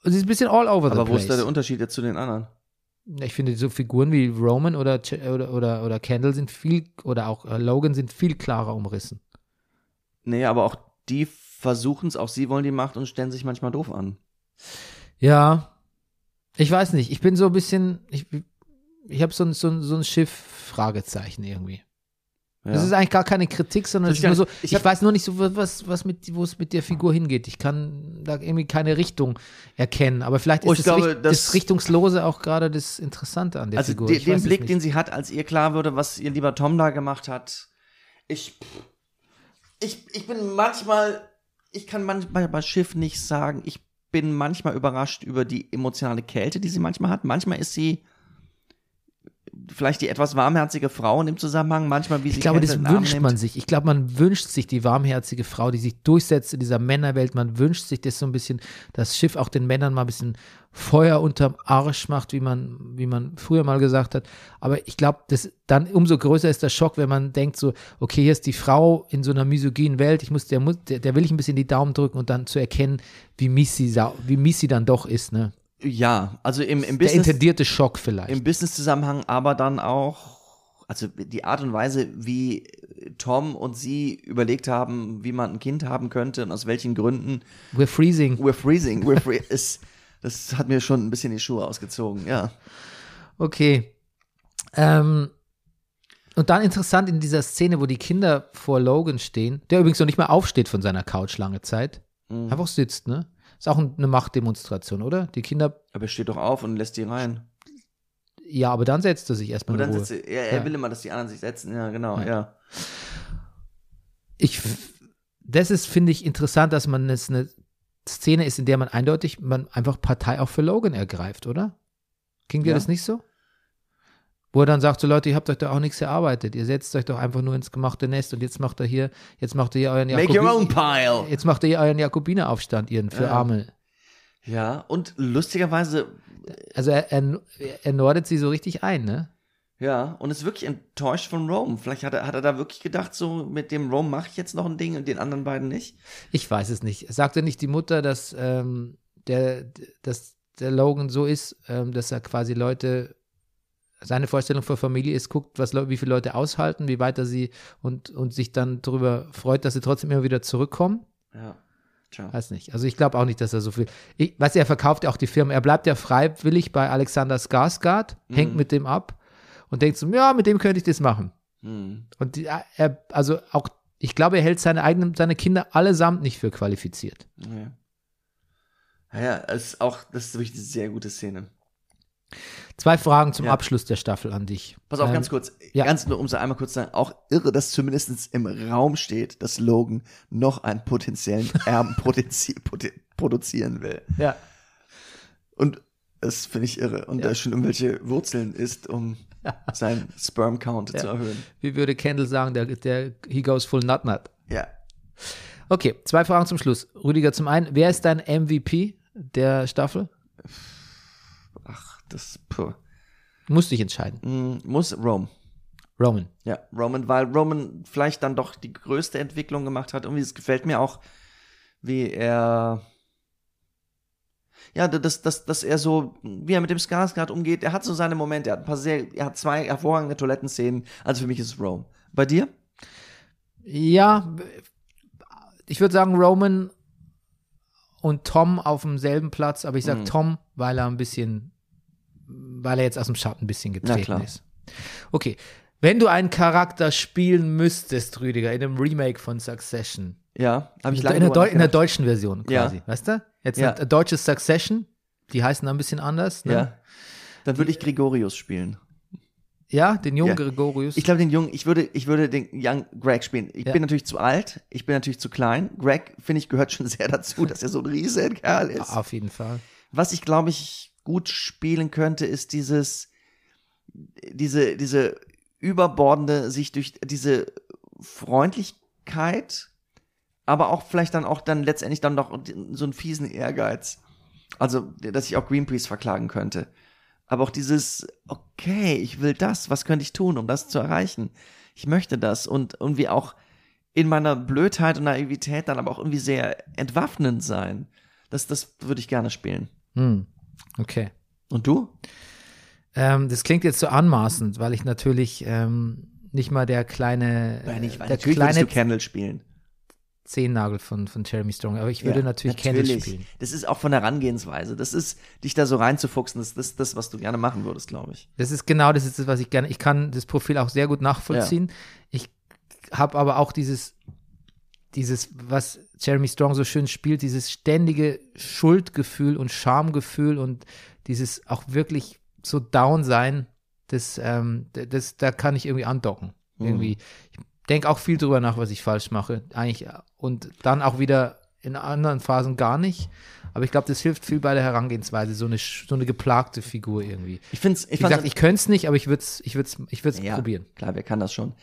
sie ist ein bisschen all over the Aber wo ist da place. der Unterschied jetzt zu den anderen? Ich finde, so Figuren wie Roman oder, oder, oder, oder Kendall sind viel, oder auch äh, Logan sind viel klarer umrissen. Nee, aber auch die versuchen es, auch sie wollen die Macht und stellen sich manchmal doof an. Ja, ich weiß nicht, ich bin so ein bisschen, ich, ich habe so ein, so, ein, so ein Schiff-Fragezeichen irgendwie. Ja. Das ist eigentlich gar keine Kritik, sondern Das es ist ist nur gar so, ich, ich weiß nur nicht so, was, was mit, wo es mit der Figur hingeht. Ich kann da irgendwie keine Richtung erkennen. Aber vielleicht ist Oh, ich das, glaube, Richt- das, das- Richtungslose auch gerade das Interessante an der also Figur. Ich den Blick, den sie hat, als ihr klar wurde, was ihr lieber Tom da gemacht hat. Ich, ich, ich bin manchmal, ich kann manchmal bei Schiff nicht sagen, ich bin manchmal überrascht über die emotionale Kälte, die sie manchmal hat. Manchmal ist sie vielleicht die etwas warmherzige Frau in dem Zusammenhang, manchmal wie sie Ich glaube, das wünscht man sich. Ich glaube, man wünscht sich die warmherzige Frau, die sich durchsetzt in dieser Männerwelt. Man wünscht sich das so ein bisschen, das Schiff auch den Männern mal ein bisschen Feuer unterm Arsch macht, wie man, wie man früher mal gesagt hat. Aber ich glaube, das dann umso größer ist der Schock, wenn man denkt so, okay, hier ist die Frau in so einer misogynen Welt. Ich muss, der der, der will ich ein bisschen die Daumen drücken und dann zu erkennen, wie mies sie, wie mies sie dann doch ist. Ne? Ja, also im, im Der Business. intendierte Schock vielleicht. Im Business-Zusammenhang aber dann auch, also die Art und Weise, wie Tom und sie überlegt haben, wie man ein Kind haben könnte und aus welchen Gründen. We're freezing. We're freezing, we're free ist, das hat mir schon ein bisschen die Schuhe ausgezogen, ja. Okay. Ähm, und dann interessant in dieser Szene, wo die Kinder vor Logan stehen, der übrigens noch nicht mal aufsteht von seiner Couch lange Zeit, Mhm. einfach sitzt, ne? Ist auch ein- eine Machtdemonstration, oder? Die Kinder, Aber er steht doch auf und lässt die rein. ja, aber dann setzt er sich erstmal in dann Ruhe. er, er, er Ja. will immer, dass die anderen sich setzen, ja, genau, Ja. ja. Ich, das ist, finde ich, interessant, dass man es eine Szene ist, in der man eindeutig, man einfach Partei auch für Logan ergreift, oder? Ging dir Ja. das nicht so? Wo er dann sagt, so Leute, ihr habt euch da auch nichts erarbeitet. Ihr setzt euch doch einfach nur ins gemachte Nest und jetzt macht er hier, jetzt macht er hier euren Make your own pile. jetzt macht er hier euren Jakobineraufstand, ihren für Ja. Arme. Ja, und lustigerweise, Also er, er, er nordet sie so richtig ein, ne? ja, und ist wirklich enttäuscht von Rome. Vielleicht hat er, hat er da wirklich gedacht, so mit dem Rome mache ich jetzt noch ein Ding und den anderen beiden nicht. Ich weiß es nicht. Sagte nicht die Mutter, dass, ähm, der, dass der Logan so ist, ähm, dass er quasi Leute, seine Vorstellung für Familie ist, guckt, was, wie viele Leute aushalten, wie weit er sie und, und sich dann darüber freut, dass sie trotzdem immer wieder zurückkommen? Ja, tja. Weiß nicht. Also ich glaube auch nicht, dass er so viel. Ich, weißt du, er verkauft ja auch die Firma. Er bleibt ja freiwillig bei Alexander Skarsgård, hängt mit dem ab und denkt so, ja, mit dem könnte ich das machen. Hm. Und die, er, also auch, ich glaube, er hält seine eigenen, seine Kinder allesamt nicht für qualifiziert. Ja. Ja, ist auch, das ist wirklich eine sehr gute Szene. Zwei Fragen zum Ja. Abschluss der Staffel an dich. Pass auf, Ähm, ganz kurz, ja. ganz nur, um es einmal kurz zu sagen, auch irre, dass zumindest im Raum steht, dass Logan noch einen potenziellen Erben produ- produzieren will. Ja. Und das finde ich irre. Und Ja. da schon irgendwelche Wurzeln ist, um seinen Sperm-Count zu erhöhen. Wie würde Kendall sagen, der, der he goes full nut nut. Ja. Okay, zwei Fragen zum Schluss. Rüdiger, zum einen, wer ist dein MVP der Staffel? Das puh. Musst dich entscheiden. Hm, muss Rome. Roman. Ja, Roman, weil Roman vielleicht dann doch die größte Entwicklung gemacht hat. Irgendwie, es gefällt mir auch, wie er. Ja, dass, dass, dass er so, wie er mit dem Skarsgård umgeht, er hat so seine Momente, er hat ein paar sehr, er hat zwei hervorragende Toilettenszenen. Also für mich ist es Rome. Bei dir? Ja, ich würde sagen Roman und Tom auf demselben Platz, aber ich sage Mhm. Tom, weil er ein bisschen, weil er jetzt aus dem Schatten ein bisschen getreten ist. Okay, wenn du einen Charakter spielen müsstest, Rüdiger, in einem Remake von Succession, Ja, habe ich in, lange der, drüber Deu in der deutschen Version Ja. quasi, weißt du? Jetzt Ja. ein deutsches Succession, die heißen da ein bisschen anders. Ne? Ja. Dann würde ich Gregorius spielen. ja, den jungen Ja. Gregorius. Ich glaube, den Jungen, ich würde, ich würde den Young Greg spielen. Ich Ja. bin natürlich zu alt, ich bin natürlich zu klein. Greg, finde ich, gehört schon sehr dazu, dass er so ein riesen Kerl ist. auf jeden Fall. Was ich, glaube ich, gut spielen könnte, ist dieses, diese, diese überbordende, sich durch diese Freundlichkeit, aber auch vielleicht dann auch dann letztendlich dann noch so einen fiesen Ehrgeiz. Also, dass ich auch Greenpeace verklagen könnte. Aber auch dieses, okay, ich will das, was könnte ich tun, um das zu erreichen? Ich möchte das und irgendwie auch in meiner Blödheit und Naivität dann aber auch irgendwie sehr entwaffnend sein. Das, das würde ich gerne spielen. Hm. Okay. Und du? Ähm, das klingt jetzt so anmaßend, weil ich natürlich ähm, nicht mal der kleine, Nein, ich äh, weiß, der würdest du kleine Kendall spielen. Zehennagel von, von Jeremy Strong, aber ich würde Ja, natürlich, natürlich. spielen. Das ist auch von der Herangehensweise. Das ist, dich da so reinzufuchsen, das ist das, was du gerne machen würdest, glaube ich. Das ist genau das, ist das, was ich gerne, ich kann das Profil auch sehr gut nachvollziehen. Ich habe aber auch dieses, dieses, was Jeremy Strong so schön spielt, dieses ständige Schuldgefühl und Schamgefühl und dieses auch wirklich so down sein, das, ähm, das, da kann ich irgendwie andocken. Mhm. Irgendwie. Ich denke auch viel drüber nach, was ich falsch mache. Eigentlich. Und dann auch wieder in anderen Phasen gar nicht. Aber ich glaube, das hilft viel bei der Herangehensweise, so eine, so eine geplagte Figur irgendwie. Ich finde ich Wie gesagt, ich könnte es nicht, aber ich würde es ich würd's, ich würd's ja, probieren. Klar, wer kann das schon?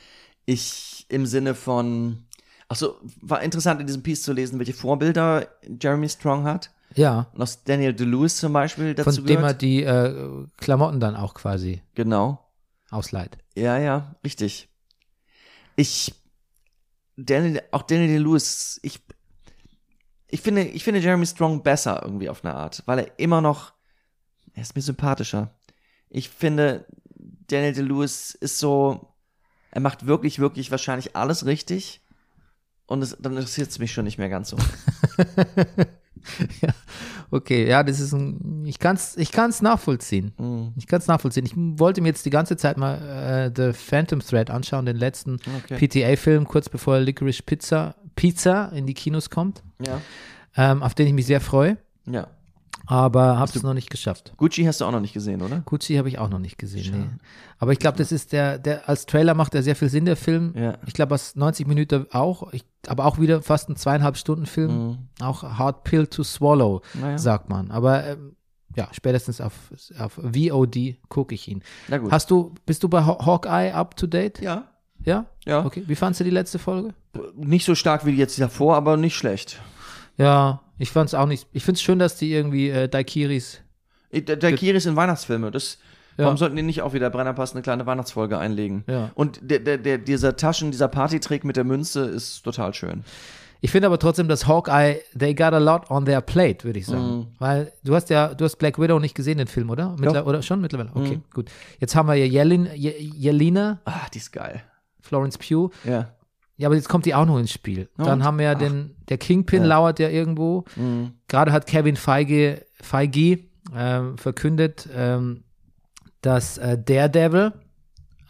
Ich im Sinne von, ach so, war interessant in diesem Piece zu lesen, welche Vorbilder Jeremy Strong hat. Ja, Und aus Daniel DeLewis zum Beispiel dazu von dem er gehört. die äh, Klamotten dann auch quasi Genau. ausleiht. Ja, ja, richtig. Ich, Daniel, auch Daniel DeLewis, ich, ich finde, ich finde Jeremy Strong besser irgendwie auf eine Art, weil er immer noch, er ist mir sympathischer. Ich finde, Daniel DeLewis ist so, er macht wirklich, wirklich wahrscheinlich alles richtig. Und es, dann interessiert es mich schon nicht mehr ganz so. ja, okay, ja, das ist ein, ich kann es ich kann's nachvollziehen. Mhm. Ich kann es nachvollziehen. Ich wollte mir jetzt die ganze Zeit mal äh, The Phantom Thread anschauen, den letzten Okay. PTA-Film, kurz bevor Licorice Pizza, Pizza in die Kinos kommt, Ja. ähm, auf den ich mich sehr freue, Ja. Aber habe es noch nicht geschafft. Gucci hast du auch noch nicht gesehen, oder? Gucci habe ich auch noch nicht gesehen. Nee. Aber ich glaube, das ist der, der, als Trailer macht er sehr viel Sinn, der Film. Ja. Ich glaube, aus 90 Minuten auch, ich, aber auch wieder fast ein zweieinhalb Stunden Film. Mhm. Auch Hard Pill to Swallow, Naja. sagt man. Aber ähm, ja, spätestens auf, auf VOD gucke ich ihn. Na gut. Hast du, bist du bei Haw- Hawkeye up to date? ja. Ja? Ja. Okay. Wie fandst du die letzte Folge? Nicht so stark wie jetzt davor, aber nicht schlecht. Ja, ich fand es auch nicht. Ich finde es schön, dass die irgendwie äh, Daikiris. Kiri ist in Weihnachtsfilme. Das, Ja. Warum sollten die nicht auch wieder Brennerpass eine kleine Weihnachtsfolge einlegen? Ja. Und der, der, der, dieser Taschen, dieser Partytrick mit der Münze ist total schön. Ich finde aber trotzdem, dass Hawkeye, they got a lot on their plate, würde ich sagen. Mhm. Weil du hast ja, du hast Black Widow nicht gesehen, den Film, oder? Mittler Doch. oder schon mittlerweile? Okay, Mhm. gut. Jetzt haben wir ja Jelin, Je Jelina, Ah, die ist geil. Florence Pugh. Ja. Ja, aber jetzt kommt die auch noch ins Spiel. Ja, Dann und? haben wir ja den, der Kingpin lauert ja irgendwo. Mhm. Gerade hat Kevin Feige, Feige ähm, verkündet, ähm, dass äh, Daredevil,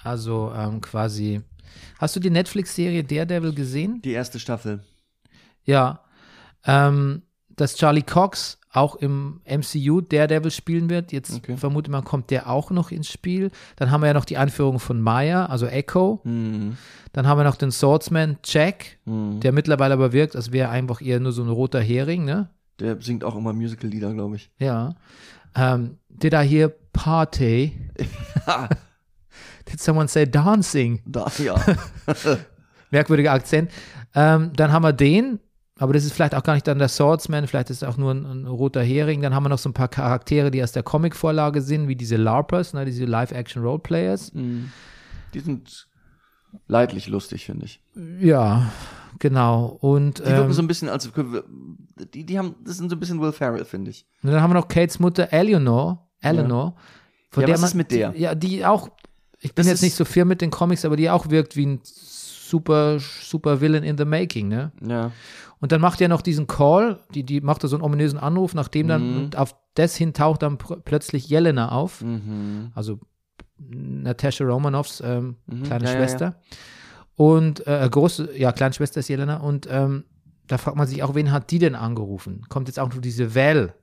also ähm, quasi, hast du die Netflix-Serie Daredevil gesehen? Die erste Staffel. Ja. Ähm, dass Charlie Cox auch im MCU Daredevil spielen wird. Jetzt Okay. vermute man, kommt der auch noch ins Spiel. Dann haben wir ja noch die Einführung von Maya, also Echo. Mhm. Dann haben wir noch den Swordsman Jack, Mhm. der mittlerweile aber wirkt, als wäre einfach eher nur so ein roter Hering, ne? Der singt auch immer Musical-Lieder, glaube ich. Ja. Ähm, did I hear party? Did someone say dancing? da, ja. Merkwürdiger Akzent. Ähm, dann haben wir den, aber das ist vielleicht auch gar nicht dann der Swordsman, vielleicht ist es auch nur ein, ein roter Hering. Dann haben wir noch so ein paar Charaktere, die aus der Comic-Vorlage sind, wie diese LARPers, ne, diese Live-Action-Roleplayers. Mhm. Die sind leidlich lustig, finde ich. Ja, genau. Und Die wirken ähm, so ein bisschen, als die, die haben, das sind so ein bisschen Will Ferrell, finde ich. und dann haben wir noch Kates Mutter Eleanor, Eleanor, von Ja, der was man, ist mit der? Ja, die auch, ich bin Das jetzt nicht so firm mit den Comics, aber die auch wirkt wie ein super, super Villain in the making, ne? Ja. Und dann macht er noch diesen Call, die, die macht da so einen ominösen Anruf, nachdem dann, Mhm. auf das hin taucht dann plötzlich Jelena auf, Mhm. also Natascha Romanoffs ähm, Mhm. kleine Ja, ja, Schwester. Und äh, große, ja, kleine Schwester ist Jelena. Und ähm, da fragt man sich auch, wen hat die denn angerufen? Kommt jetzt auch noch diese Val,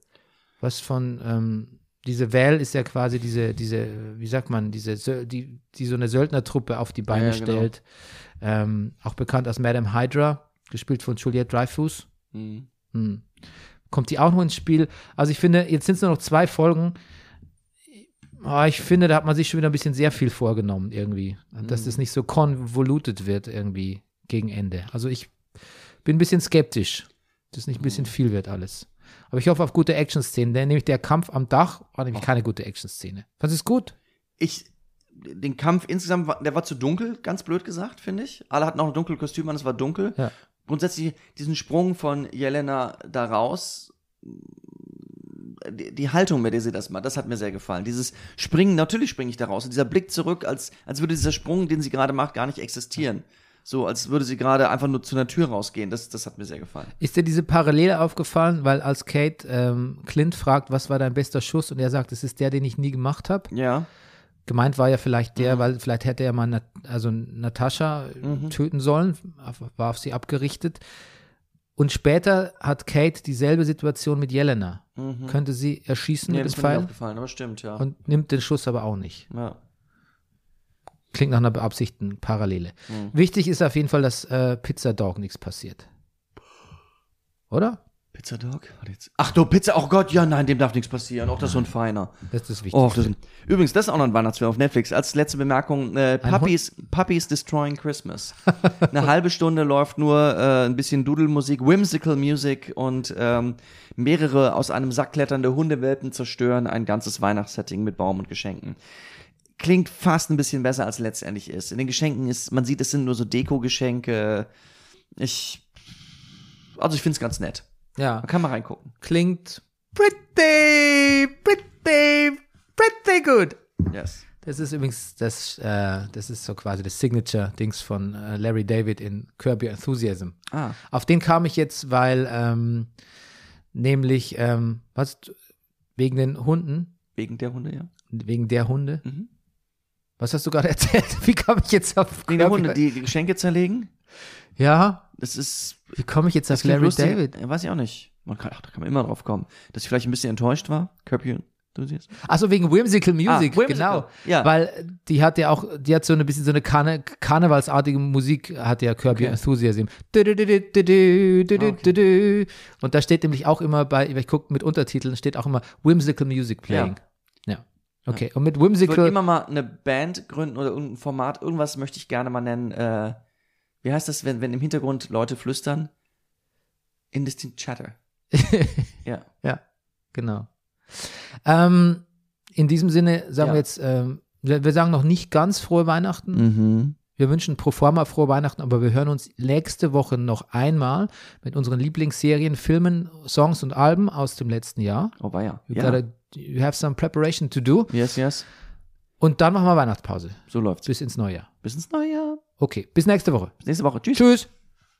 was von, ähm, diese Val ist ja quasi diese, diese, wie sagt man, diese, die, die so eine Söldnertruppe auf die Beine Ja, ja, genau. Ähm, auch bekannt als Madame Hydra, gespielt von Juliette Dreyfus. Mhm. Hm. Kommt die auch noch ins Spiel? Also ich finde, jetzt sind es nur noch zwei Folgen. Aber ich finde, da hat man sich schon wieder ein bisschen sehr viel vorgenommen irgendwie. Dass das nicht so convoluted wird irgendwie gegen Ende. Also ich bin ein bisschen skeptisch, dass nicht ein bisschen viel wird alles. Aber ich hoffe auf gute Action-Szenen, denn nämlich der Kampf am Dach war nämlich keine gute Action-Szene. Das ist gut. Ich, den Kampf insgesamt, war, der war zu dunkel, ganz blöd gesagt, finde ich. Alle hatten auch ein dunkles Kostüm an, es war dunkel. Ja. Grundsätzlich diesen Sprung von Jelena da raus, die, die Haltung, mit der sie das macht, das hat mir sehr gefallen. Dieses Springen, natürlich springe ich da raus. Und dieser Blick zurück, als, als würde dieser Sprung, den sie gerade macht, gar nicht existieren. So, als würde sie gerade einfach nur zu einer Tür rausgehen. Das, das hat mir sehr gefallen. Ist dir diese Parallele aufgefallen, weil als Kate ähm, Clint fragt, was war dein bester Schuss und er sagt, es ist der, den ich nie gemacht habe. Ja. Gemeint war ja vielleicht der, weil vielleicht hätte er mal Nat also Natascha äh, töten sollen, war auf sie abgerichtet. Und später hat Kate dieselbe Situation mit Jelena. Könnte sie erschießen Nee, mit dem Pfeil aber stimmt, ja. und nimmt den Schuss aber auch nicht. ja. Klingt nach einer beabsichtigten Parallele. Mhm. Wichtig ist auf jeden Fall, dass äh, Pizza Dog nichts passiert. oder? Pizza Dog? Ach du, Pizza, oh Gott, ja, nein, dem darf nichts passieren. Auch das ist so ein feiner. Das ist das Wichtigste. Oh, das, übrigens, das ist auch noch ein Weihnachtsfilm auf Netflix. Als letzte Bemerkung, äh, Puppies, Puppies Destroying Christmas. Eine halbe Stunde läuft nur äh, ein bisschen Dudelmusik, Whimsical Music und ähm, mehrere aus einem Sack kletternde Hundewelpen zerstören ein ganzes Weihnachtssetting mit Baum und Geschenken. Klingt fast ein bisschen besser, als letztendlich ist. In den Geschenken ist, man sieht, es sind nur so Deko-Geschenke. Ich, also ich finde es ganz nett. Ja, Man kann mal reingucken. klingt pretty, pretty, pretty good. Yes. Das ist übrigens das, äh, das ist so quasi das Signature-Dings von äh, Larry David in Curb Your Enthusiasm. Ah, Auf den kam ich jetzt, weil ähm, nämlich, ähm, was, wegen den Hunden, wegen der Hunde, ja. wegen der Hunde. Mhm. Was hast du gerade erzählt? Wie kam ich jetzt auf Wegen der Hunde, die Geschenke zerlegen. Ja. Es ist. Wie komme ich jetzt auf Larry David? Weiß ich auch nicht. Man kann, ach, da kann man immer drauf kommen. Dass ich vielleicht ein bisschen enttäuscht war. Curb Du siehst. Achso, wegen Whimsical Music, ah, Whimsical. genau. Ja. Weil die hat ja auch, die hat so ein bisschen so eine Karne karnevalsartige Musik, hat ja Kirby okay. Enthusiasm. Okay. Und da steht nämlich auch immer bei, ich gucke mit Untertiteln, steht auch immer Whimsical Music Playing. Ja. ja. Okay, und mit Whimsical. Ich würde immer mal eine Band gründen oder irgendein Format, irgendwas möchte ich gerne mal nennen, äh, wie heißt das, wenn, wenn im Hintergrund Leute flüstern? Indistinct Chatter. ja. ja, genau. Ähm, in diesem Sinne sagen Ja. wir jetzt, ähm, wir, wir sagen noch nicht ganz frohe Weihnachten. Mhm. Wir wünschen pro forma frohe Weihnachten, aber wir hören uns nächste Woche noch einmal mit unseren Lieblingsserien, Filmen, Songs und Alben aus dem letzten Jahr. Oh, war ja. You, gotta, you have some preparation to do. Yes, yes. Und dann machen wir Weihnachtspause So läuft's. bis ins neue Jahr. Bis ins neue Jahr. Okay, bis nächste Woche. Bis nächste Woche. Tschüss. Tschüss.